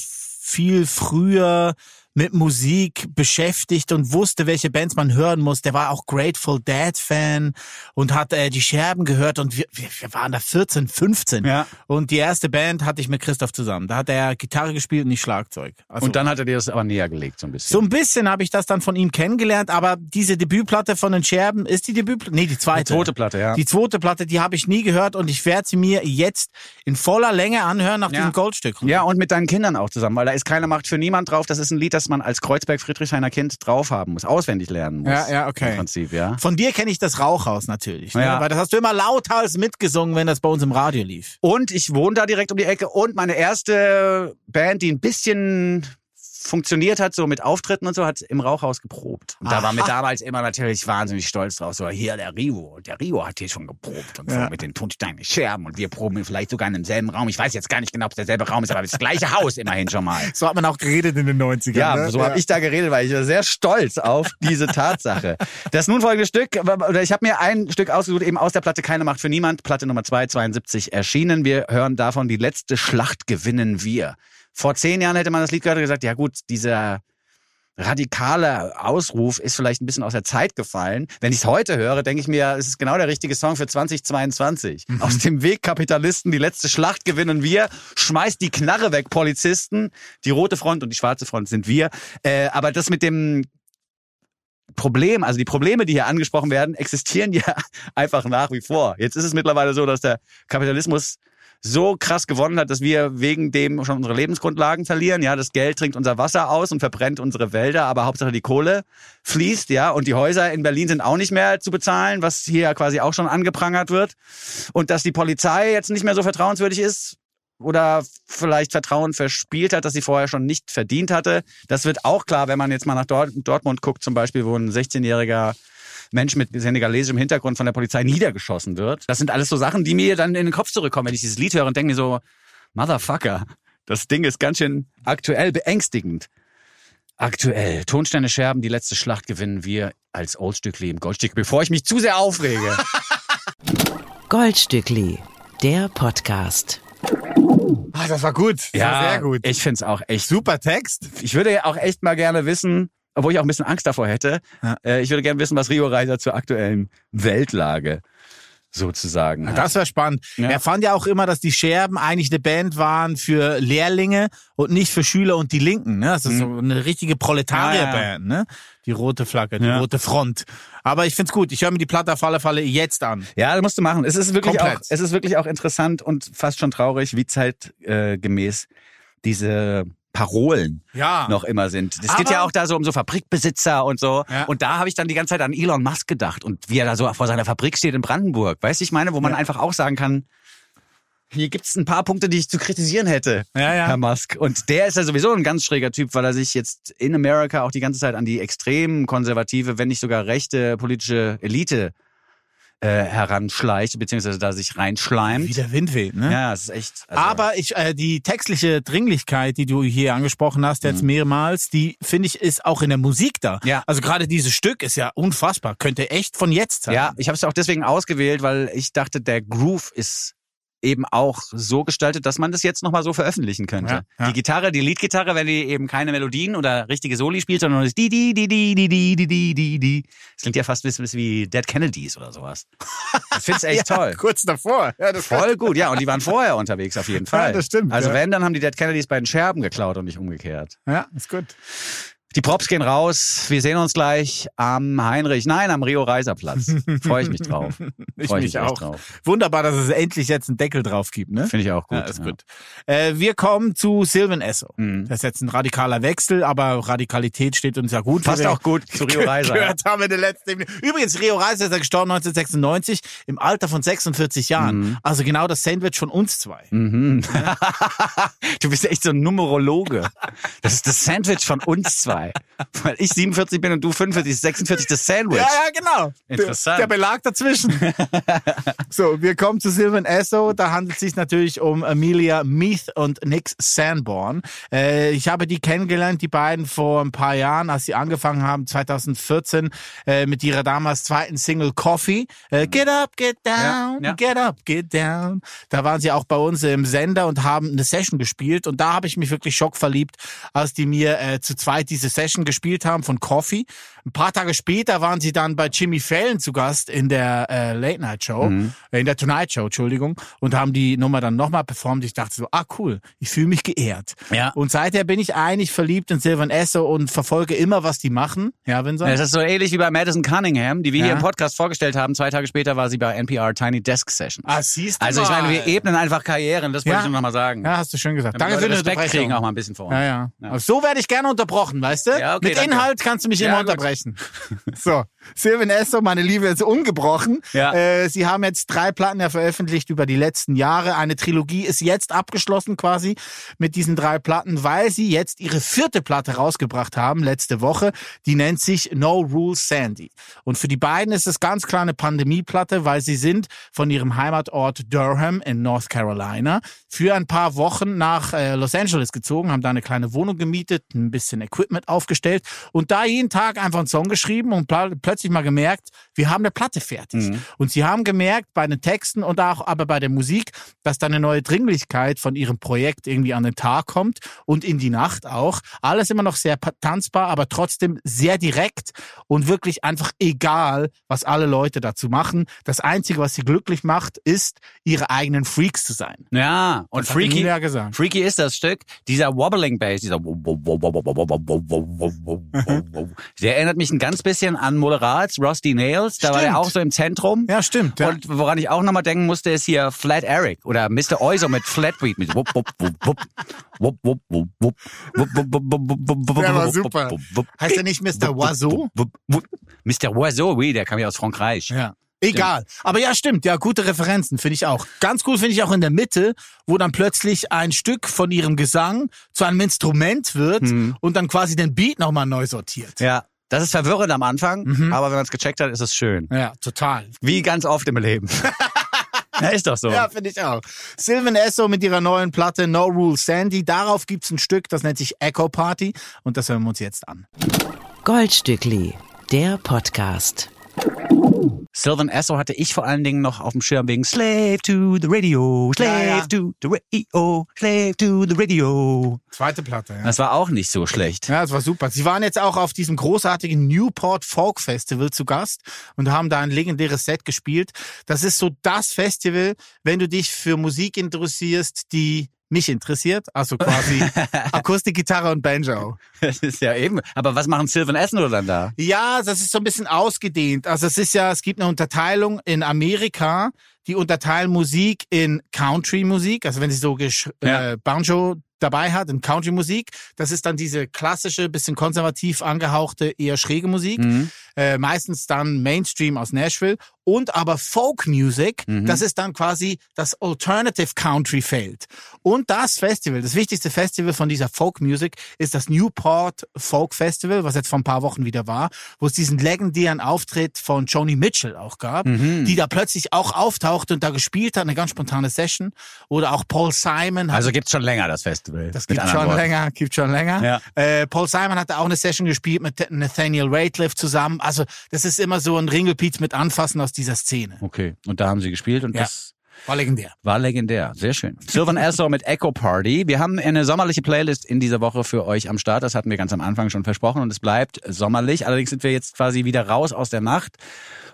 viel früher mit Musik beschäftigt und wusste, welche Bands man hören muss. Der war auch Grateful Dead Fan und hat äh, die Scherben gehört und wir, wir, wir waren da 14, 15. Ja. Und die erste Band hatte ich mit Christoph zusammen. Da hat er Gitarre gespielt und nicht Schlagzeug. Also Und dann hat er dir das aber näher gelegt, so ein bisschen. so ein bisschen habe ich das dann von ihm kennengelernt, aber diese Debütplatte von den Scherben ist die Debütplatte? Nee, die zweite. Die zweite Platte, ja. Die zweite Platte, die habe ich nie gehört und ich werde sie mir jetzt in voller Länge anhören nach Ja. diesem Goldstück. Ja, und mit deinen Kindern auch zusammen, weil da ist keine Macht für niemand drauf. Das ist ein Lied, das man als Kreuzberg-Friedrichshainer Kind drauf haben muss, auswendig lernen muss. Ja, ja, okay. Im Prinzip, ja. Von dir kenne ich das Rauchhaus natürlich, ne? Ja. weil das hast du immer lauthals mitgesungen, wenn das bei uns im Radio lief. Und ich wohne da direkt um die Ecke und meine erste Band, die ein bisschen funktioniert hat, so mit Auftritten und so, hat im Rauchhaus geprobt. Und da war mir damals immer natürlich wahnsinnig stolz drauf. So, hier der Rio, der Rio hat hier schon geprobt und Ja. so mit den Tonsteinen Scherben und wir proben vielleicht sogar in demselben Raum. Ich weiß jetzt gar nicht genau, ob es derselbe Raum ist, aber das gleiche Haus immerhin schon mal. So hat man auch geredet in den 90ern. Ja, ne? so habe ich da geredet, weil ich war sehr stolz auf diese Tatsache. Das nun folgende Stück, oder ich habe mir ein Stück ausgesucht, eben aus der Platte Keine Macht für Niemand, Platte Nummer 2, 72 erschienen. Wir hören davon, die letzte Schlacht gewinnen wir. Vor zehn Jahren hätte man das Lied gehört und gesagt, ja gut, dieser radikale Ausruf ist vielleicht ein bisschen aus der Zeit gefallen. Wenn ich es heute höre, denke ich mir, es ist genau der richtige Song für 2022. Aus dem Weg Kapitalisten, die letzte Schlacht gewinnen wir. Schmeißt die Knarre weg, Polizisten. Die rote Front und die schwarze Front sind wir. Äh, aber das mit dem Problem, also die Probleme, die hier angesprochen werden, existieren ja einfach nach wie vor. Jetzt ist es mittlerweile so, dass der Kapitalismus so krass gewonnen hat, dass wir wegen dem schon unsere Lebensgrundlagen verlieren. Ja, das Geld trinkt unser Wasser aus und verbrennt unsere Wälder, aber Hauptsache die Kohle fließt, ja, und die Häuser in Berlin sind auch nicht mehr zu bezahlen, was hier quasi auch schon angeprangert wird. Und dass die Polizei jetzt nicht mehr so vertrauenswürdig ist, oder vielleicht Vertrauen verspielt hat, das sie vorher schon nicht verdient hatte. Das wird auch klar, wenn man jetzt mal nach Dort Dortmund guckt, zum Beispiel, wo ein 16-jähriger Mensch mit senegalesischem Hintergrund von der Polizei niedergeschossen wird. Das sind alles so Sachen, die mir dann in den Kopf zurückkommen, wenn ich dieses Lied höre und denke mir so, Motherfucker, das Ding ist ganz schön aktuell beängstigend. Aktuell. Tonsteine Scherben, die letzte Schlacht gewinnen wir als Oldstückli im Goldstück, bevor ich mich zu sehr aufrege. Goldstückli, der Podcast. Ah, das war gut. Das war sehr gut. Ich find's auch echt Super Text. Ich würde ja auch echt mal gerne wissen, obwohl ich auch ein bisschen Angst davor hätte, Ja. äh, ich würde gerne wissen, was Rio Reiser zur aktuellen Weltlage sozusagen hat. Das wäre spannend. Ja. Er fand ja auch immer, dass die Scherben eigentlich eine Band waren für Lehrlinge und nicht für Schüler und die Linken. Ne? Das ist so eine richtige Proletarierband, ne? Die rote Flagge, die Ja. rote Front. Aber ich find's gut. Ich höre mir die Platte auf alle Fälle jetzt an. Ja, das musst du machen. Es ist wirklich Komplett. auch, es ist wirklich auch interessant und fast schon traurig, wie zeitgemäß diese Parolen Ja. noch immer sind. Es geht ja auch da so um so Fabrikbesitzer und so. Ja. Und da habe ich dann die ganze Zeit an Elon Musk gedacht und wie er da so vor seiner Fabrik steht in Brandenburg. Weißt du, ich meine, wo man Ja. einfach auch sagen kann, hier gibt's ein paar Punkte, die ich zu kritisieren hätte, Ja, ja. Herr Musk. Und der ist ja sowieso ein ganz schräger Typ, weil er sich jetzt in Amerika auch die ganze Zeit an die extrem konservative, wenn nicht sogar rechte politische Elite äh, heranschleicht, beziehungsweise da sich reinschleimt. Wie der Wind weht, ne? Ja, es ist echt. also- Aber ich, äh, die textliche Dringlichkeit, die du hier angesprochen hast, jetzt mehrmals, die finde ich ist auch in der Musik da. Mhm. Ja. Also gerade dieses Stück ist ja unfassbar. Könnte echt von jetzt sein. Ja, ich habe es auch deswegen ausgewählt, weil ich dachte, der Groove ist eben auch so gestaltet, dass man das jetzt nochmal so veröffentlichen könnte. Ja, ja. Die Gitarre, die Leadgitarre, wenn die eben keine Melodien oder richtige Soli spielt, sondern nur das die, die, die, die, die, die, die, die, die, die. Das klingt ja fast ein bisschen wie Dead Kennedys oder sowas. Ich find's echt Ja, toll. Kurz davor. Ja, das Voll gut, ja. Und die waren vorher unterwegs auf jeden Fall. das stimmt, Also ja. wenn, dann haben die Dead Kennedys bei den Scherben geklaut und nicht umgekehrt. Ja, ist gut. Die Props gehen raus. Wir sehen uns gleich am Heinrich, nein, am Rio Reiser Platz. Freue ich mich drauf. Ich Freu mich echt auch. drauf. Wunderbar, dass es endlich jetzt einen Deckel drauf gibt, ne? Finde ich auch gut. Ja, ist gut. Äh, wir kommen zu Sylvan Esso. Mhm. Das ist jetzt ein radikaler Wechsel, aber Radikalität steht uns ja gut. Passt auch gut zu Rio Reiser. Gehört haben wir in der letzten Übrigens, Rio Reiser ist ja gestorben 1996 im Alter von 46 Jahren. Mhm. Also genau das Sandwich von uns zwei. Mhm. du bist echt so ein Numerologe. Das ist das Sandwich von uns zwei. Weil ich 47 bin und du 45, ist 46 das Sandwich. Ja, ja, genau. Interessant. Der, der Belag dazwischen. so, wir kommen zu Sylvan Esso. Da handelt es sich natürlich um Amelia Meath und Nick Sanborn. Äh, ich habe die kennengelernt, die beiden vor ein paar Jahren, als sie angefangen haben, 2014, äh, mit ihrer damals zweiten Single Coffee. Äh, get up, get down, Ja, ja. get up, get down. Da waren sie auch bei uns im Sender und haben eine Session gespielt. Und da habe ich mich wirklich schockverliebt, als die mir äh, zu zweit diese Session gespielt haben von Coffee. Ein paar Tage später waren sie dann bei Jimmy Fallon zu Gast in der äh, Late Night Show, Mhm. äh, in der Tonight Show, Entschuldigung, und haben die Nummer dann nochmal performt. Ich dachte so, ah cool, ich fühle mich geehrt. Ja. Und seither bin ich eigentlich verliebt in Sylvan Esso und verfolge immer, was die machen. Ja, Vincent? Es ist so ähnlich wie bei Madison Cunningham, die wir Ja. hier im Podcast vorgestellt haben. Zwei Tage später war sie bei NPR Tiny Desk Sessions. Ah, siehst du Also ich mal. meine, wir ebnen einfach Karrieren, das wollte Ja. ich nur noch mal sagen. Ja, hast du schön gesagt. Damit Danke für die Respekt kriegen auch mal ein bisschen vor uns. Ja, ja. Ja. So werde ich gerne unterbrochen, weißt du? Ja, okay, Mit danke. Inhalt kannst du mich Ja, immer gut. Unterbrechen. so, Sylvan Esso, meine Liebe, ist ungebrochen. Ja. Äh, sie haben jetzt drei Platten ja veröffentlicht über die letzten Jahre. Eine Trilogie ist jetzt abgeschlossen quasi mit diesen drei Platten, weil sie jetzt ihre vierte Platte rausgebracht haben, letzte Woche. Die nennt sich No Rules Sandy. Und für die beiden ist es ganz klar eine Pandemieplatte, weil sie sind von ihrem Heimatort Durham in North Carolina für ein paar Wochen nach äh, Los Angeles gezogen, haben da eine kleine Wohnung gemietet, ein bisschen Equipment aufgestellt und da jeden Tag einfach einen Song geschrieben und pl plötzlich mal gemerkt, wir haben eine Platte fertig. Und sie haben gemerkt bei den Texten und auch aber bei der Musik, dass da eine neue Dringlichkeit von ihrem Projekt irgendwie an den Tag kommt und in die Nacht auch. Alles immer noch sehr tanzbar, aber trotzdem sehr direkt und wirklich einfach egal, was alle Leute dazu machen. Das Einzige, was sie glücklich macht, ist, ihre eigenen Freaks zu sein. Ja, und Das Freaky, Emilia gesagt. Freaky ist das Stück, dieser Wobbling Bass, dieser der erinnert erinnert mich ein ganz bisschen an Moderats, Rusty Nails. Da stimmt. war er auch so im Zentrum. Ja, stimmt. Ja. Und woran ich auch nochmal denken musste, ist hier Flat Eric oder Mr. Oizo mit Flatweed. Mit wupp, wupp, wupp, wupp. Wupp, wupp, wupp, wupp. Wupp, wupp, wupp, wupp, wupp, wupp, Der war super. Heißt er nicht Mr. Oiseau? Mr. Oiseau, oui, der kam ja aus Frankreich. Ja. Egal. Stimmt. Aber ja, stimmt. Ja, gute Referenzen, finde ich auch. Ganz cool finde ich auch in der Mitte, wo dann plötzlich ein Stück von ihrem Gesang zu einem Instrument wird hm. und dann quasi den Beat nochmal neu sortiert. Ja, das ist verwirrend am Anfang, aber wenn man es gecheckt hat, ist es schön. Ja, total. Wie ganz oft im Leben. Ja, ist doch so. Ja, finde ich auch. Sylvan Esso mit ihrer neuen Platte No Rule Sandy. Darauf gibt's ein Stück, das nennt sich Echo Party und das hören wir uns jetzt an. Goldstückli, der Podcast. Sylvan Esso hatte ich vor allen Dingen noch auf dem Schirm wegen Slave to the Radio, Slave Ja, ja. to the Radio, Slave to the Radio. Zweite Platte, ja. Das war auch nicht so schlecht. Ja, das war super. Sie waren jetzt auch auf diesem großartigen Newport Folk Festival zu Gast und haben da ein legendäres Set gespielt. Das ist so das Festival, wenn du dich für Musik interessierst, die mich interessiert, also quasi Akustik, Gitarre und Banjo. Das ist ja eben. Aber was machen Sylvan Esso dann da? Ja, das ist so ein bisschen ausgedehnt. Also es ist ja, es gibt eine Unterteilung in Amerika, die unterteilen Musik in Country-Musik, also wenn sie so gesch- Ja. äh, Banjo dabei hat, in Country-Musik, das ist dann diese klassische, bisschen konservativ angehauchte, eher schräge Musik, Mhm. äh, meistens dann Mainstream aus Nashville und aber Folk-Music, Mhm. das ist dann quasi das Alternative Country-Feld. Und das Festival, das wichtigste Festival von dieser Folk-Music ist das Newport Folk Festival, was jetzt vor ein paar Wochen wieder war, wo es diesen legendären Auftritt von Joni Mitchell auch gab, Mhm. die da plötzlich auch auftauchte und da gespielt hat, eine ganz spontane Session. Oder auch Paul Simon Also gibt's schon länger das Festival. Das Mit gibt schon Worten. länger, gibt schon länger. Ja. Äh, Paul Simon hatte auch eine Session gespielt mit Nathaniel Rateliff zusammen. Also das ist immer so ein Ringelpiez mit Anfassen aus dieser Szene. Okay. Und da haben sie gespielt und Ja. das War legendär. war legendär. Sehr schön. Sylvan Esso mit Echo Party. Wir haben eine sommerliche Playlist in dieser Woche für euch am Start. Das hatten wir ganz am Anfang schon versprochen und es bleibt sommerlich. Allerdings sind wir jetzt quasi wieder raus aus der Nacht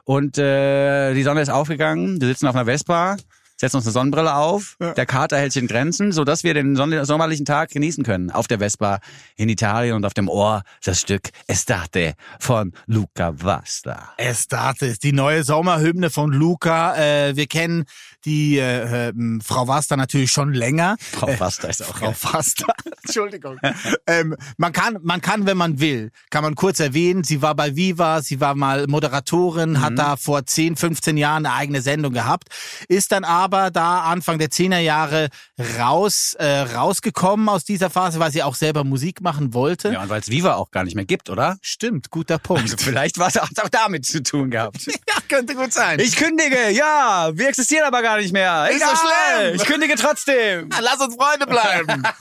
und äh, die Sonne ist aufgegangen. Wir sitzen auf einer Vespa, setzen uns eine Sonnenbrille auf. Der Kater hält sich in Grenzen, sodass wir den sommerlichen Tag genießen können. Auf der Vespa in Italien und auf dem Ohr das Stück Estate von Luca Vasta. Estate ist die neue Sommerhymne von Luca. Äh, wir kennen die äh, ähm, Frau Vasta natürlich schon länger. Frau Äh, Vasta ist auch Frau. Vasta. Entschuldigung. ähm, man kann, man kann, wenn man will, kann man kurz erwähnen, sie war bei Viva, sie war mal Moderatorin, Mhm. hat da vor 10, 15 Jahren eine eigene Sendung gehabt, ist dann aber da Anfang der 10er Jahre raus, äh, rausgekommen aus dieser Phase, weil sie auch selber Musik machen wollte. Ja, und weil es Viva auch gar nicht mehr gibt, oder? Stimmt, guter Punkt. Also vielleicht war es auch auch damit zu tun gehabt. ja, könnte gut sein. Ich kündige, ja, wir existieren aber gar nicht mehr. Ist so schlimm. Ich kündige trotzdem. Lass uns Freunde bleiben.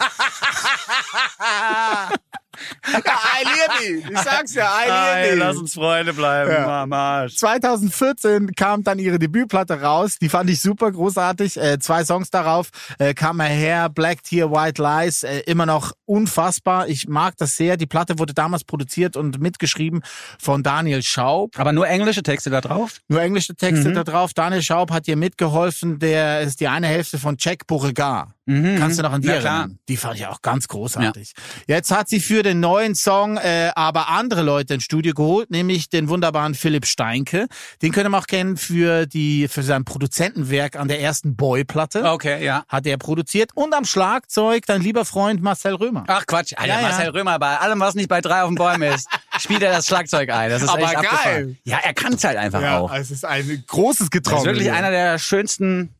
ja, I Ich sag's ja, I lass uns Freunde bleiben, Ja. Mama. 2014 kam dann ihre Debütplatte raus. Die fand ich super großartig. Äh, zwei Songs darauf äh, kam her, Black Tear, White Lies. Äh, immer noch unfassbar. Ich mag das sehr. Die Platte wurde damals produziert und mitgeschrieben von Daniel Schaub. Aber nur englische Texte da drauf? Nur englische Texte Mhm. da drauf. Daniel Schaub hat ihr mitgeholfen. Der ist die eine Hälfte von Jack Beauregard. Kannst du noch an die Mhm. Ja, erinnern? Die fand ich auch ganz großartig. Jetzt hat sie für den neuen Song äh, aber andere Leute ins Studio geholt, nämlich den wunderbaren Philipp Steinke. Den können wir auch kennen für die für sein Produzentenwerk an der ersten Boy-Platte. Okay, ja. Hat er produziert. Und am Schlagzeug dein lieber Freund Marcel Römer. Ach Quatsch, Alter, Ja, ja. Marcel Römer, bei allem, was nicht bei drei auf den Bäumen ist, spielt er das Schlagzeug ein. Das ist Aber echt geil. abgefahren. Ja, er kann es halt einfach auch. es ist ein großes Er Getrommel. ist wirklich einer der schönsten,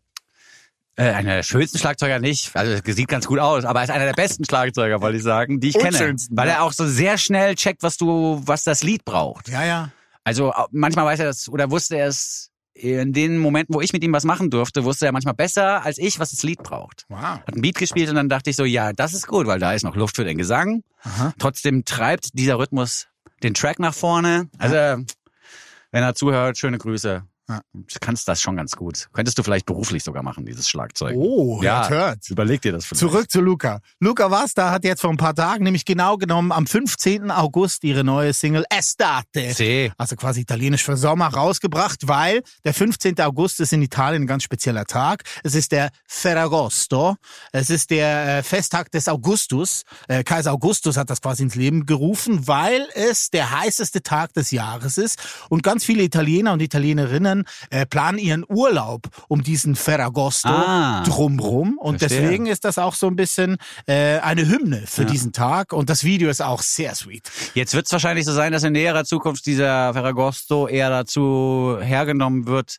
äh, einer der schönsten Schlagzeuger nicht, also es sieht ganz gut aus, aber er ist einer der besten Schlagzeuger, wollte ich sagen, die ich kenne. Weil ja. er auch so sehr schnell checkt, was du, was das Lied braucht. Ja, ja. Also manchmal weiß er das oder wusste er es in den Momenten, wo ich mit ihm was machen durfte, wusste er manchmal besser als ich, was das Lied braucht. Wow. Hat ein Beat gespielt und dann dachte ich so, ja, das ist gut, weil da ist noch Luft für den Gesang. Aha. Trotzdem treibt dieser Rhythmus den Track nach vorne. Also, wenn er zuhört, schöne Grüße. Ja. Du kannst das schon ganz gut. Könntest du vielleicht beruflich sogar machen, dieses Schlagzeug. Oh, ja, hört. Überleg dir das vielleicht. Zurück zu Luca. Luca Vasta hat jetzt vor ein paar Tagen, nämlich genau genommen am 15. August, ihre neue Single Estate. See. Also quasi italienisch für Sommer rausgebracht, weil der 15. August ist in Italien ein ganz spezieller Tag. Es ist der Ferragosto. Es ist der äh, Festtag des Augustus. Äh, Kaiser Augustus hat das quasi ins Leben gerufen, weil es der heißeste Tag des Jahres ist. Und ganz viele Italiener und Italienerinnen äh, planen ihren Urlaub um diesen Ferragosto Ah. drumrum. Und Verstehe. deswegen ist das auch so ein bisschen äh, eine Hymne für diesen Tag. Und das Video ist auch sehr sweet. Jetzt wird es wahrscheinlich so sein, dass in näherer Zukunft dieser Ferragosto eher dazu hergenommen wird,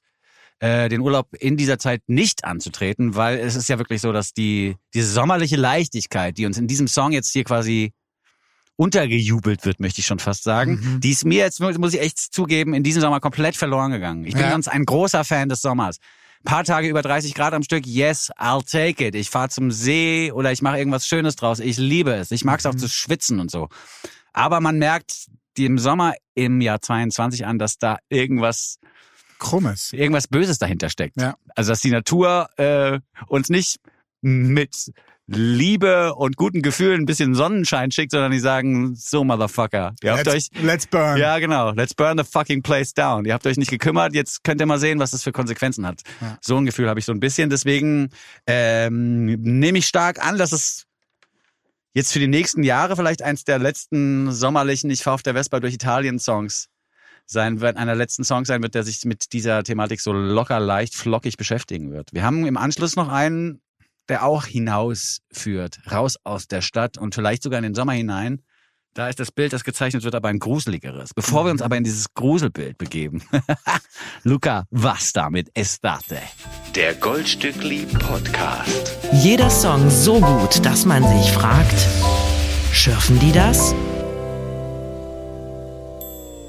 äh, den Urlaub in dieser Zeit nicht anzutreten, weil es ist ja wirklich so, dass die diese sommerliche Leichtigkeit, die uns in diesem Song jetzt hier quasi untergejubelt wird, möchte ich schon fast sagen, Mhm. die ist mir jetzt, muss ich echt zugeben, in diesem Sommer komplett verloren gegangen. Ich bin Ja. sonst ein großer Fan des Sommers. Paar Tage über 30 Grad am Stück, yes, I'll take it. Ich fahre zum See oder ich mache irgendwas Schönes draus. Ich liebe es. Ich mag es auch Mhm. zu schwitzen und so. Aber man merkt im Sommer im Jahr 22 an, dass da irgendwas Krummes. irgendwas Böses dahinter steckt. Ja. Also dass die Natur äh, uns nicht mit Liebe und guten Gefühlen ein bisschen Sonnenschein schickt, sondern die sagen, so Motherfucker, ihr habt euch Let's, let's burn. ja, genau. Let's burn the fucking place down. Ihr habt euch nicht gekümmert, jetzt könnt ihr mal sehen, was das für Konsequenzen hat. Ja. So ein Gefühl habe ich so ein bisschen. Deswegen ähm, nehme ich stark an, dass es jetzt für die nächsten Jahre vielleicht eins der letzten sommerlichen Ich fahr auf der Vespa durch Italien Songs sein wird, einer der letzten Songs sein wird, der sich mit dieser Thematik so locker, leicht, flockig beschäftigen wird. Wir haben im Anschluss noch einen, der auch hinausführt, raus aus der Stadt und vielleicht sogar in den Sommer hinein. Da ist das Bild, das gezeichnet wird, aber ein gruseligeres. Bevor wir uns aber in dieses Gruselbild begeben. Luca, was damit Estate? Der Goldstückli Podcast. Jeder Song so gut, dass man sich fragt, schürfen die das?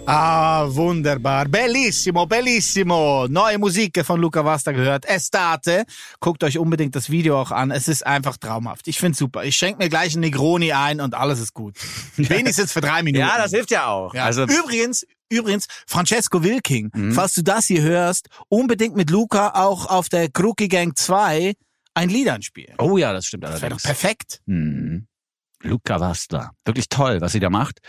Ah, wunderbar. Bellissimo, bellissimo. Neue Musik von Luca Vasta gehört. Estate. Guckt euch unbedingt das Video auch an. Es ist einfach traumhaft. Ich find's super. Ich schenke mir gleich einen Negroni ein und alles ist gut. Wenigstens für drei Minuten. Ja, das hilft ja auch. Ja. Also übrigens, übrigens, Francesco Wilking, falls du das hier hörst, unbedingt mit Luca auch auf der Crookie Gang 2 ein Lied anspielen. Oh ja, das stimmt Das wäre allerdings. doch perfekt. Mhm. Luca Vasta. Wirklich toll, was sie da macht.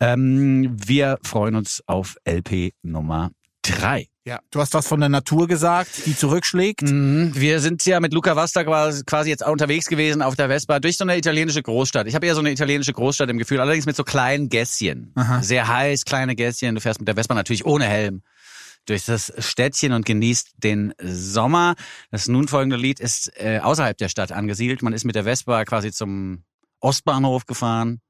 Ähm, wir freuen uns auf LP Nummer drei. Ja, du hast was von der Natur gesagt, die zurückschlägt. Mhm. Wir sind ja mit Luca Vasta quasi jetzt auch unterwegs gewesen auf der Vespa durch so eine italienische Großstadt. Ich habe eher so eine italienische Großstadt im Gefühl, allerdings mit so kleinen Gässchen. Aha. Sehr heiß, kleine Gässchen. Du fährst mit der Vespa natürlich ohne Helm durch das Städtchen und genießt den Sommer. Das nun folgende Lied ist äh, außerhalb der Stadt angesiedelt. Man ist mit der Vespa quasi zum Ostbahnhof gefahren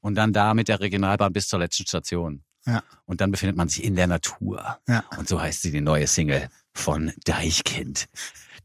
und dann da mit der Regionalbahn bis zur letzten Station. Ja. Und dann befindet man sich in der Natur. Ja. Und so heißt sie die neue Single von Deichkind,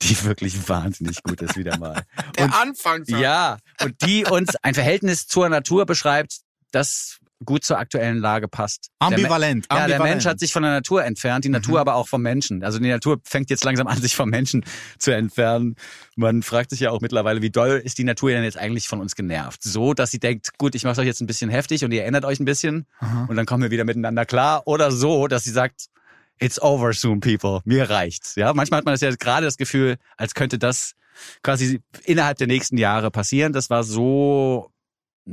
die wirklich wahnsinnig gut ist wieder mal. Der Und, Anfang. ja, und die uns ein Verhältnis zur Natur beschreibt, das gut zur aktuellen Lage passt. Der Me- Ambivalent. ja, der ambivalent. Mensch hat sich von der Natur entfernt, die Natur aber auch vom Menschen. Also die Natur fängt jetzt langsam an, sich vom Menschen zu entfernen. Man fragt sich ja auch mittlerweile, wie doll ist die Natur denn jetzt eigentlich von uns genervt? So, dass sie denkt, gut, ich mache euch jetzt ein bisschen heftig und ihr erinnert euch ein bisschen Aha. und dann kommen wir wieder miteinander klar. Oder so, dass sie sagt, it's over soon, people. Mir reicht's. Ja, manchmal hat man das ja gerade das Gefühl, als könnte das quasi innerhalb der nächsten Jahre passieren. Das war so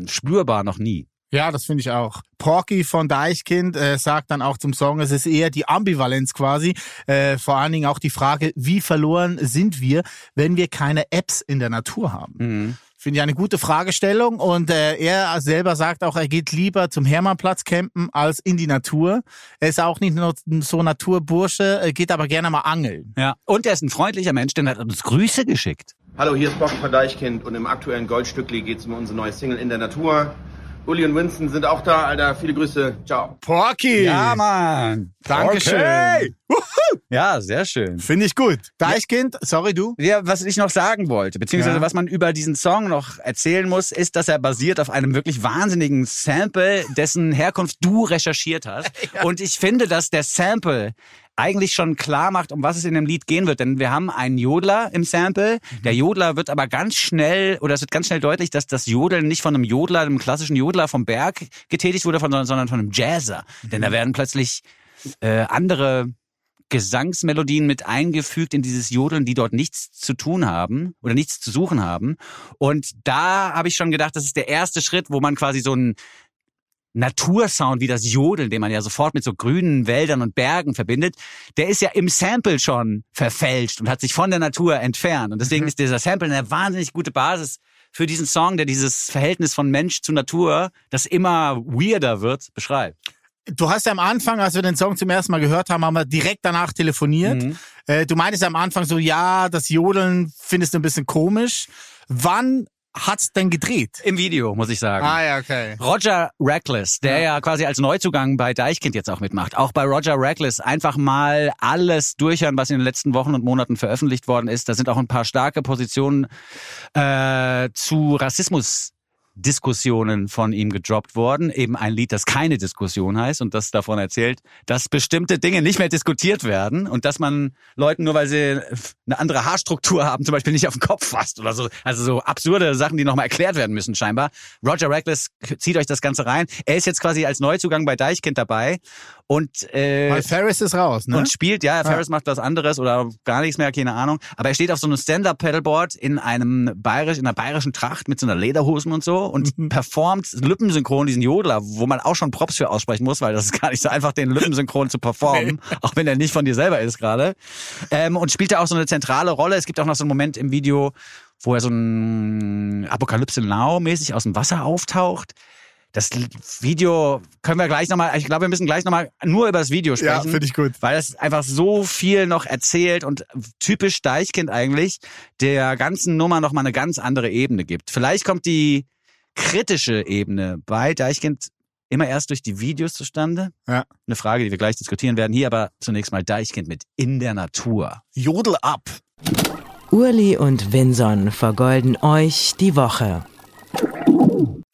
spürbar noch nie. Ja, das finde ich auch. Porky von Deichkind äh, sagt dann auch zum Song, es ist eher die Ambivalenz quasi. Äh, vor allen Dingen auch die Frage, wie verloren sind wir, wenn wir keine Apps in der Natur haben? Mhm. Finde ich eine gute Fragestellung und äh, er selber sagt auch, er geht lieber zum Hermannplatz campen als in die Natur. Er ist auch nicht nur so Naturbursche, geht aber gerne mal angeln. Ja. Und er ist ein freundlicher Mensch, denn er hat uns Grüße geschickt. Hallo, hier ist Bock von Deichkind und im aktuellen Goldstückli geht es um unsere neue Single In der Natur. Uli und Winston sind auch da, Alter. Viele Grüße. Ciao. Porky! Mann. Dankeschön. Okay. Ja, sehr schön. Finde ich gut. Deichkind, sorry du. Ja, was ich noch sagen wollte, beziehungsweise Ja. was man über diesen Song noch erzählen muss, ist, dass er basiert auf einem wirklich wahnsinnigen Sample, dessen Herkunft du recherchiert hast. Und ich finde, dass der Sample eigentlich schon klar macht, um was es in dem Lied gehen wird. Denn wir haben einen Jodler im Sample. Der Jodler wird aber ganz schnell, oder es wird ganz schnell deutlich, dass das Jodeln nicht von einem Jodler, einem klassischen Jodler vom Berg getätigt wurde, von, sondern von einem Jazzer. Denn da werden plötzlich äh, andere Gesangsmelodien mit eingefügt in dieses Jodeln, die dort nichts zu tun haben oder nichts zu suchen haben. Und da habe ich schon gedacht, das ist der erste Schritt, wo man quasi so einen Natursound wie das Jodeln, den man ja sofort mit so grünen Wäldern und Bergen verbindet, der ist ja im Sample schon verfälscht und hat sich von der Natur entfernt. Und deswegen ist dieser Sample eine wahnsinnig gute Basis für diesen Song, der dieses Verhältnis von Mensch zu Natur, das immer weirder wird, beschreibt. Du hast ja am Anfang, als wir den Song zum ersten Mal gehört haben, haben wir direkt danach telefoniert. Mhm. Äh, du meintest ja am Anfang so, ja, das Jodeln findest du ein bisschen komisch. Wann hat's denn gedreht? Im Video, muss ich sagen. ja, okay. Roger Reckless, der ja. quasi als Neuzugang bei Deichkind jetzt auch mitmacht. Auch bei Roger Reckless einfach mal alles durchhören, was in den letzten Wochen und Monaten veröffentlicht worden ist. Da sind auch ein paar starke Positionen äh, zu Rassismus Diskussionen von ihm gedroppt worden. Eben ein Lied, das keine Diskussion heißt und das davon erzählt, dass bestimmte Dinge nicht mehr diskutiert werden und dass man Leuten nur weil sie eine andere Haarstruktur haben, zum Beispiel nicht auf den Kopf fasst oder so. Also so absurde Sachen, die nochmal erklärt werden müssen scheinbar. Roger Reckless zieht euch das Ganze rein. Er ist jetzt quasi als Neuzugang bei Deichkind dabei und äh, Weil Ferris ist raus, ne? und spielt, ja, Ferris macht was anderes oder gar nichts mehr, keine Ahnung. Aber er steht auf so einem Stand-Up-Pedalboard in einem bayerisch, in einer bayerischen Tracht mit so einer Lederhosen und so und Mhm. performt lippensynchron diesen Jodler, wo man auch schon Props für aussprechen muss, weil das ist gar nicht so einfach, den lippensynchron zu performen, auch wenn er nicht von dir selber ist gerade. Ähm, und spielt da auch so eine zentrale Rolle. Es gibt auch noch so einen Moment im Video, wo er so ein Apokalypse Now mäßig aus dem Wasser auftaucht. Das Video können wir gleich nochmal, ich glaube, wir müssen gleich nochmal nur über das Video sprechen. Ja, finde ich gut. Weil es einfach so viel noch erzählt und typisch Deichkind eigentlich der ganzen Nummer nochmal eine ganz andere Ebene gibt. Vielleicht kommt die kritische Ebene bei Deichkind immer erst durch die Videos zustande. Ja. Eine Frage, die wir gleich diskutieren werden. Hier aber zunächst mal Deichkind mit In der Natur. Jodel ab. Urli und Vinson vergolden euch die Woche.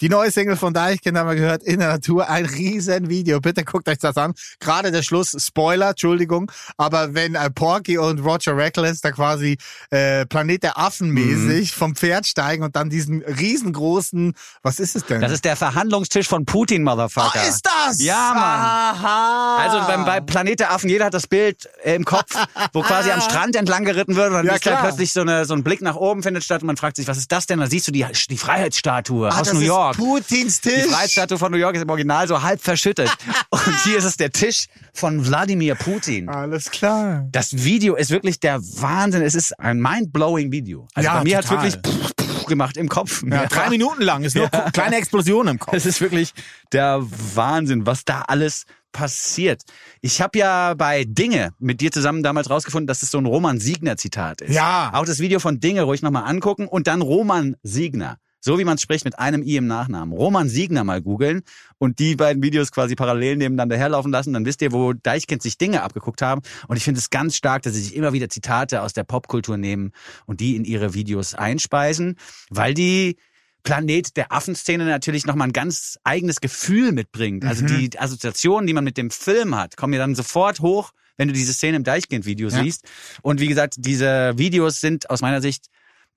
Die neue Single von Deichkind haben wir gehört, in der Natur, ein riesen Video. Bitte guckt euch das an. Gerade der Schluss, Spoiler, Entschuldigung, aber wenn äh, Porky und Roger Reckless da quasi äh, Planet der Affen mäßig Mhm. vom Pferd steigen und dann diesen riesengroßen, was ist es denn? Das ist der Verhandlungstisch von Putin, Motherfucker. Ah, ist das? Ja, Mann. Aha. Also beim, bei Planet der Affen, jeder hat das Bild äh, im Kopf, wo quasi am Strand entlang geritten wird und dann Ja, ist da plötzlich so, eine, so ein Blick nach oben findet statt und man fragt sich, was ist das denn? Da siehst du die, die Freiheitsstatue Ah, aus New ist York. Putins Die Tisch. Freiheitsstatue von New York ist im Original so halb verschüttet. Und hier ist es der Tisch von Wladimir Putin. Alles klar. Das Video ist wirklich der Wahnsinn. Es ist ein mind-blowing Video. Also Ja, bei mir hat wirklich pff, pff gemacht im Kopf. Ja, drei Minuten lang ist nur Ja. kleine Explosion im Kopf. Es ist wirklich der Wahnsinn, was da alles passiert. Ich habe ja bei Dinge mit dir zusammen damals rausgefunden, dass es so ein Roman Siegner Zitat ist. Ja. Auch das Video von Dinge ruhig nochmal angucken und dann Roman Siegner. So wie man spricht mit einem I im Nachnamen. Roman Siegner mal googeln und die beiden Videos quasi parallel nebeneinander herlaufen lassen. Dann wisst ihr, wo Deichkind sich Dinge abgeguckt haben. Und ich finde es ganz stark, dass sie sich immer wieder Zitate aus der Popkultur nehmen und die in ihre Videos einspeisen, weil die Planet der Affenszene natürlich nochmal ein ganz eigenes Gefühl mitbringt. Also Mhm. die Assoziationen, die man mit dem Film hat, kommen ja dann sofort hoch, wenn du diese Szene im Deichkind-Video Ja. siehst. Und wie gesagt, diese Videos sind aus meiner Sicht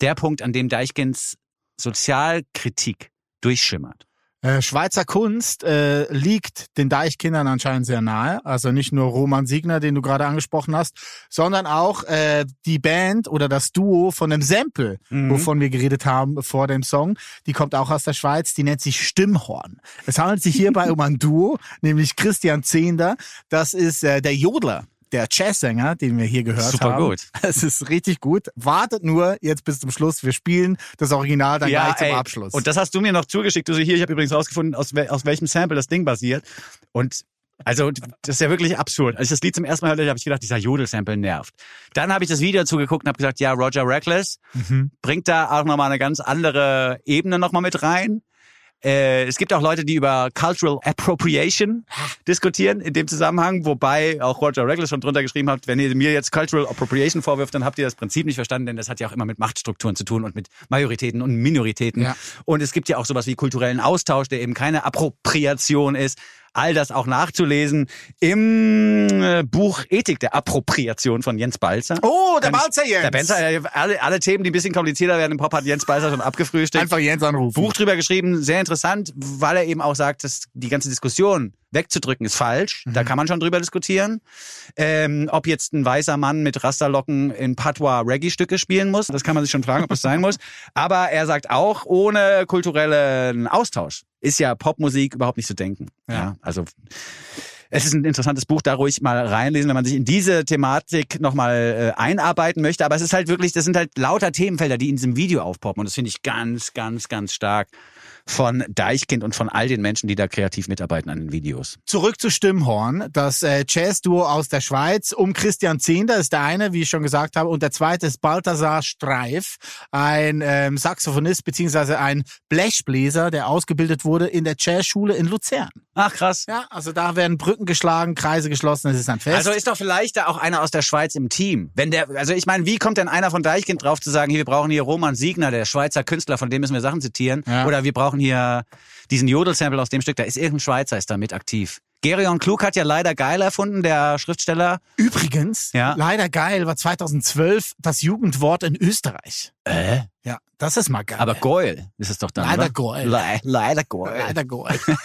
der Punkt, an dem Deichkinds Sozialkritik durchschimmert. Äh, Schweizer Kunst äh, liegt den Deichkindern anscheinend sehr nahe. Also nicht nur Roman Siegner, den du gerade angesprochen hast, sondern auch äh, die Band oder das Duo von dem Sample, Mhm. wovon wir geredet haben vor dem Song. Die kommt auch aus der Schweiz, die nennt sich Stimmhorn. Es handelt sich hierbei um ein Duo, nämlich Christian Zehnder. Das ist äh, der Jodler. Der Jazzsänger, den wir hier gehört Super haben. gut. Es ist richtig gut. Wartet nur jetzt bis zum Schluss. Wir spielen das Original dann gleich zum ey, Abschluss. Und das hast du mir noch zugeschickt. Du so hier, ich habe übrigens rausgefunden, aus, wel aus welchem Sample das Ding basiert. Und also das ist ja wirklich absurd. Als ich das Lied zum ersten Mal hörte, habe ich gedacht, dieser Jodel-Sample nervt. Dann habe ich das Video zugeguckt und habe gesagt, ja, Roger Reckless Mhm. bringt da auch nochmal eine ganz andere Ebene nochmal mit rein. Äh, es gibt auch Leute, die über Cultural Appropriation diskutieren in dem Zusammenhang, wobei auch Roger Reckless schon drunter geschrieben hat, wenn ihr mir jetzt Cultural Appropriation vorwirft, dann habt ihr das Prinzip nicht verstanden, denn das hat ja auch immer mit Machtstrukturen zu tun und mit Majoritäten und Minoritäten. Ja. Und es gibt ja auch sowas wie kulturellen Austausch, der eben keine Appropriation ist. All das auch nachzulesen im äh, Buch Ethik der Appropriation von Jens Balzer. Oh, der Kann ich- Balzer Jens. Der Balzer, äh, alle, alle Themen, die ein bisschen komplizierter werden im Pop, hat Jens Balzer schon abgefrühstückt. Einfach Jens anrufen. Buch drüber geschrieben, sehr interessant, weil er eben auch sagt, dass die ganze Diskussion wegzudrücken ist falsch. Da kann man schon drüber diskutieren. Ähm, ob jetzt ein weißer Mann mit Rasterlocken in Patois Reggae-Stücke spielen muss, das kann man sich schon fragen, ob das sein muss. Aber er sagt auch, ohne kulturellen Austausch ist ja Popmusik überhaupt nicht zu denken. Ja, also es ist ein interessantes Buch, da ruhig mal reinlesen, wenn man sich in diese Thematik nochmal äh, einarbeiten möchte. Aber es ist halt wirklich, das sind halt lauter Themenfelder, die in diesem Video aufpoppen. Und das finde ich ganz, ganz, ganz stark von Deichkind und von all den Menschen, die da kreativ mitarbeiten an den Videos. Zurück zu Stimmhorn, das äh, Jazz-Duo aus der Schweiz. Um Christian Zehnder ist der eine, wie ich schon gesagt habe, und der zweite ist Balthasar Streif, ein ähm, Saxophonist beziehungsweise ein Blechbläser, der ausgebildet wurde in der Jazzschule in Luzern. Ach krass. Ja, also da werden Brücken Rücken geschlagen, Kreise geschlossen, es ist ein Fest. Also ist doch vielleicht da auch einer aus der Schweiz im Team. Wenn der, also ich meine, wie kommt denn einer von Deichkind drauf zu sagen, hier, wir brauchen hier Roman Siegner, der Schweizer Künstler, von dem müssen wir Sachen zitieren. Ja. Oder wir brauchen hier diesen Jodel-Sample aus dem Stück, da ist irgendein Schweizer, ist da mit aktiv. Gerion Klug hat ja leider geil erfunden, der Schriftsteller. Übrigens, Ja. leider geil, war 2012 das Jugendwort in Österreich. Äh? Ja, das ist mal geil. Aber Goil ist es doch dann, Leider oder? Goil. Le leider Goil. leider geil.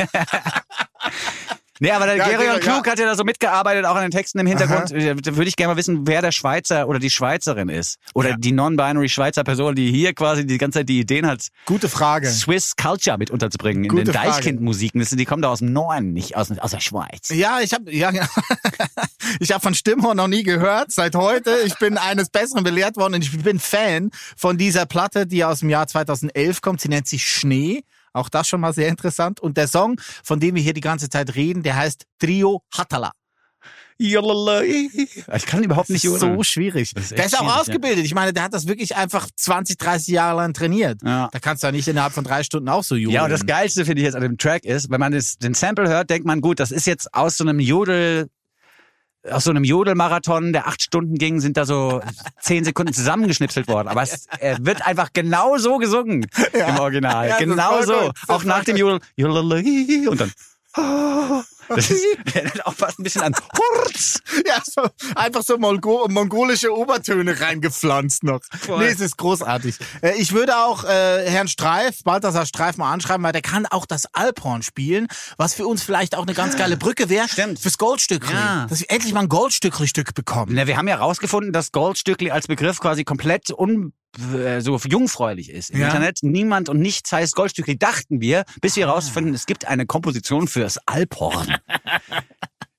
Nee, aber der Ja, Gerion ja. Klug hat ja da so mitgearbeitet, auch an den Texten im Hintergrund. Äh, Da würde ich gerne mal wissen, wer der Schweizer oder die Schweizerin ist. Oder Ja. die non-binary Schweizer Person, die hier quasi die ganze Zeit die Ideen hat, Gute Frage. Swiss Culture mit unterzubringen in Gute den Frage. Deichkind-Musiken. Die kommen da aus dem Norden, nicht aus, aus der Schweiz. Ja, ich habe ja, ja. ich habe von Stimmhorn noch nie gehört. Seit heute, ich bin eines Besseren belehrt worden und ich bin Fan von dieser Platte, die aus dem Jahr 2011 kommt. Sie nennt sich Schnee. Auch das schon mal sehr interessant. Und der Song, von dem wir hier die ganze Zeit reden, der heißt Trio Hatala. Ich kann überhaupt nicht so schwierig. Das ist der ist auch schwierig, ausgebildet. Ich meine, der hat das wirklich einfach 20, 30 Jahre lang trainiert. Ja. Da kannst du ja nicht innerhalb von drei Stunden auch so jodeln. Ja, und das Geilste finde ich jetzt an dem Track ist, wenn man das, den Sample hört, denkt man, gut, das ist jetzt aus so einem Jodel, aus so einem Jodelmarathon, der acht Stunden ging, sind da so zehn Sekunden zusammengeschnipselt worden. Aber es äh, wird einfach genau so gesungen im Original. Ja, genau so. Auch nach dem. Jodel und dann. Das ist, erinnert auch fast ein bisschen an Hurz. Ja, so, einfach so Mongo mongolische Obertöne reingepflanzt noch. Voll. Nee, es ist großartig. Äh, ich würde auch äh, Herrn Streif, Balthasar Streif mal anschreiben, weil der kann auch das Alphorn spielen, was für uns vielleicht auch eine ganz geile Brücke wäre Stimmt. fürs Goldstückli. Ja. Dass wir endlich mal ein Goldstückli-Stück bekommen. Na, wir haben ja rausgefunden, dass Goldstückli als Begriff quasi komplett un so jungfräulich ist im Ja. Internet. Niemand und nichts heißt Goldstückli, dachten wir, bis wir herausfinden, es gibt eine Komposition fürs Alphorn.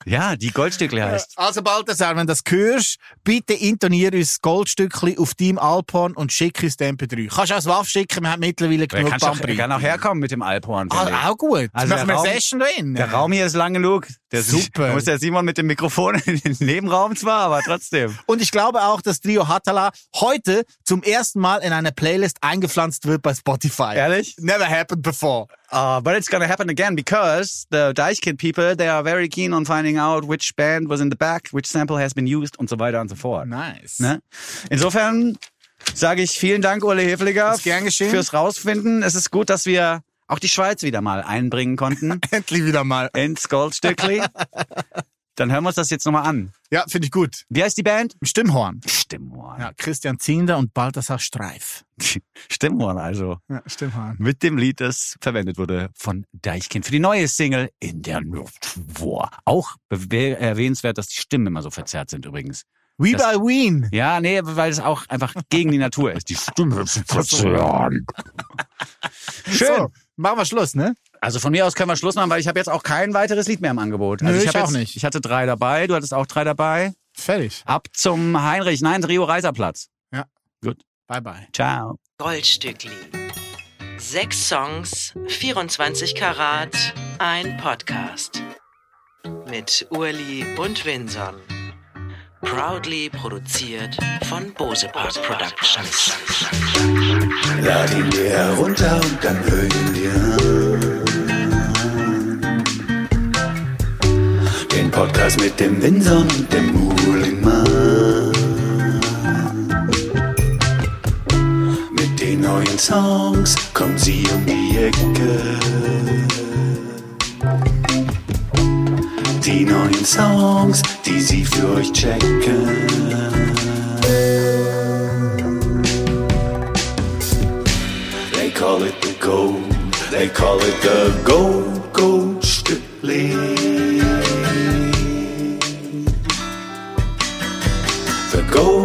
ja, die Goldstückli heißt. Also Balthasar, wenn du das hörst, bitte intonier uns Goldstückli auf deinem Alphorn und schick uns den MP3. Kannst du als Waffe schicken, wir haben mittlerweile genug kann, auch, Bandbreite. kann auch herkommen mit dem Alphorn. ich. Ah, auch gut. Also Machen wir der eine Raum- Session drin. Der Raum hier ist lang genug. Der Super. Da muss der Simon mit dem Mikrofon in den Nebenraum zwar, aber trotzdem. Und ich glaube auch, dass Trio Hatala heute zum ersten Mal in eine Playlist eingepflanzt wird bei Spotify. Ehrlich? Never happened before. Uh, but it's gonna happen again because the Deichkind people, they are very keen on finding out which band was in the back, which sample has been used und so weiter und so fort. Nice. Ne? Insofern sage ich vielen Dank, Ule Hefliger, Ist gern geschehen. fürs Rausfinden. Es ist gut, dass wir auch die Schweiz wieder mal einbringen konnten Endlich wieder mal. ins Goldstückli. Dann hören wir uns das jetzt nochmal an. Ja, finde ich gut. Wie heißt die Band? Stimmhorn. Stimmhorn. Ja, Christian Zinder und Balthasar Streif. Stimmhorn also. Ja, Stimmhorn. Mit dem Lied, das verwendet wurde von Deichkind für die neue Single In der Luft. Wow. Auch erwähnenswert, dass die Stimmen immer so verzerrt sind übrigens. We Das- by Ween. Ja, nee, weil es auch einfach gegen die Natur ist. Die Stimme verzerrt. Schön. So, machen wir Schluss, ne? Also von mir aus können wir Schluss machen, weil ich habe jetzt auch kein weiteres Lied mehr im Angebot. Also Nö, ich, ich auch jetzt, nicht. Ich hatte drei dabei, du hattest auch drei dabei. Fertig. Ab zum Heinrich, nein, Rio Reiserplatz. Bye bye. Ciao. Goldstückli. Sechs Songs, 24 Karat, ein Podcast. Mit Urli und Winson. Proudly produziert von Bose Park Productions. Lad ihn dir herunter und dann hör ihn Podcast mit dem Winson und dem Muhlingmann. Mit den neuen Songs kommen sie um die Ecke. Die neuen Songs, die sie für euch checken. They call it the gold. They call it the gold, gold Stückli. The gold, gold Stückli.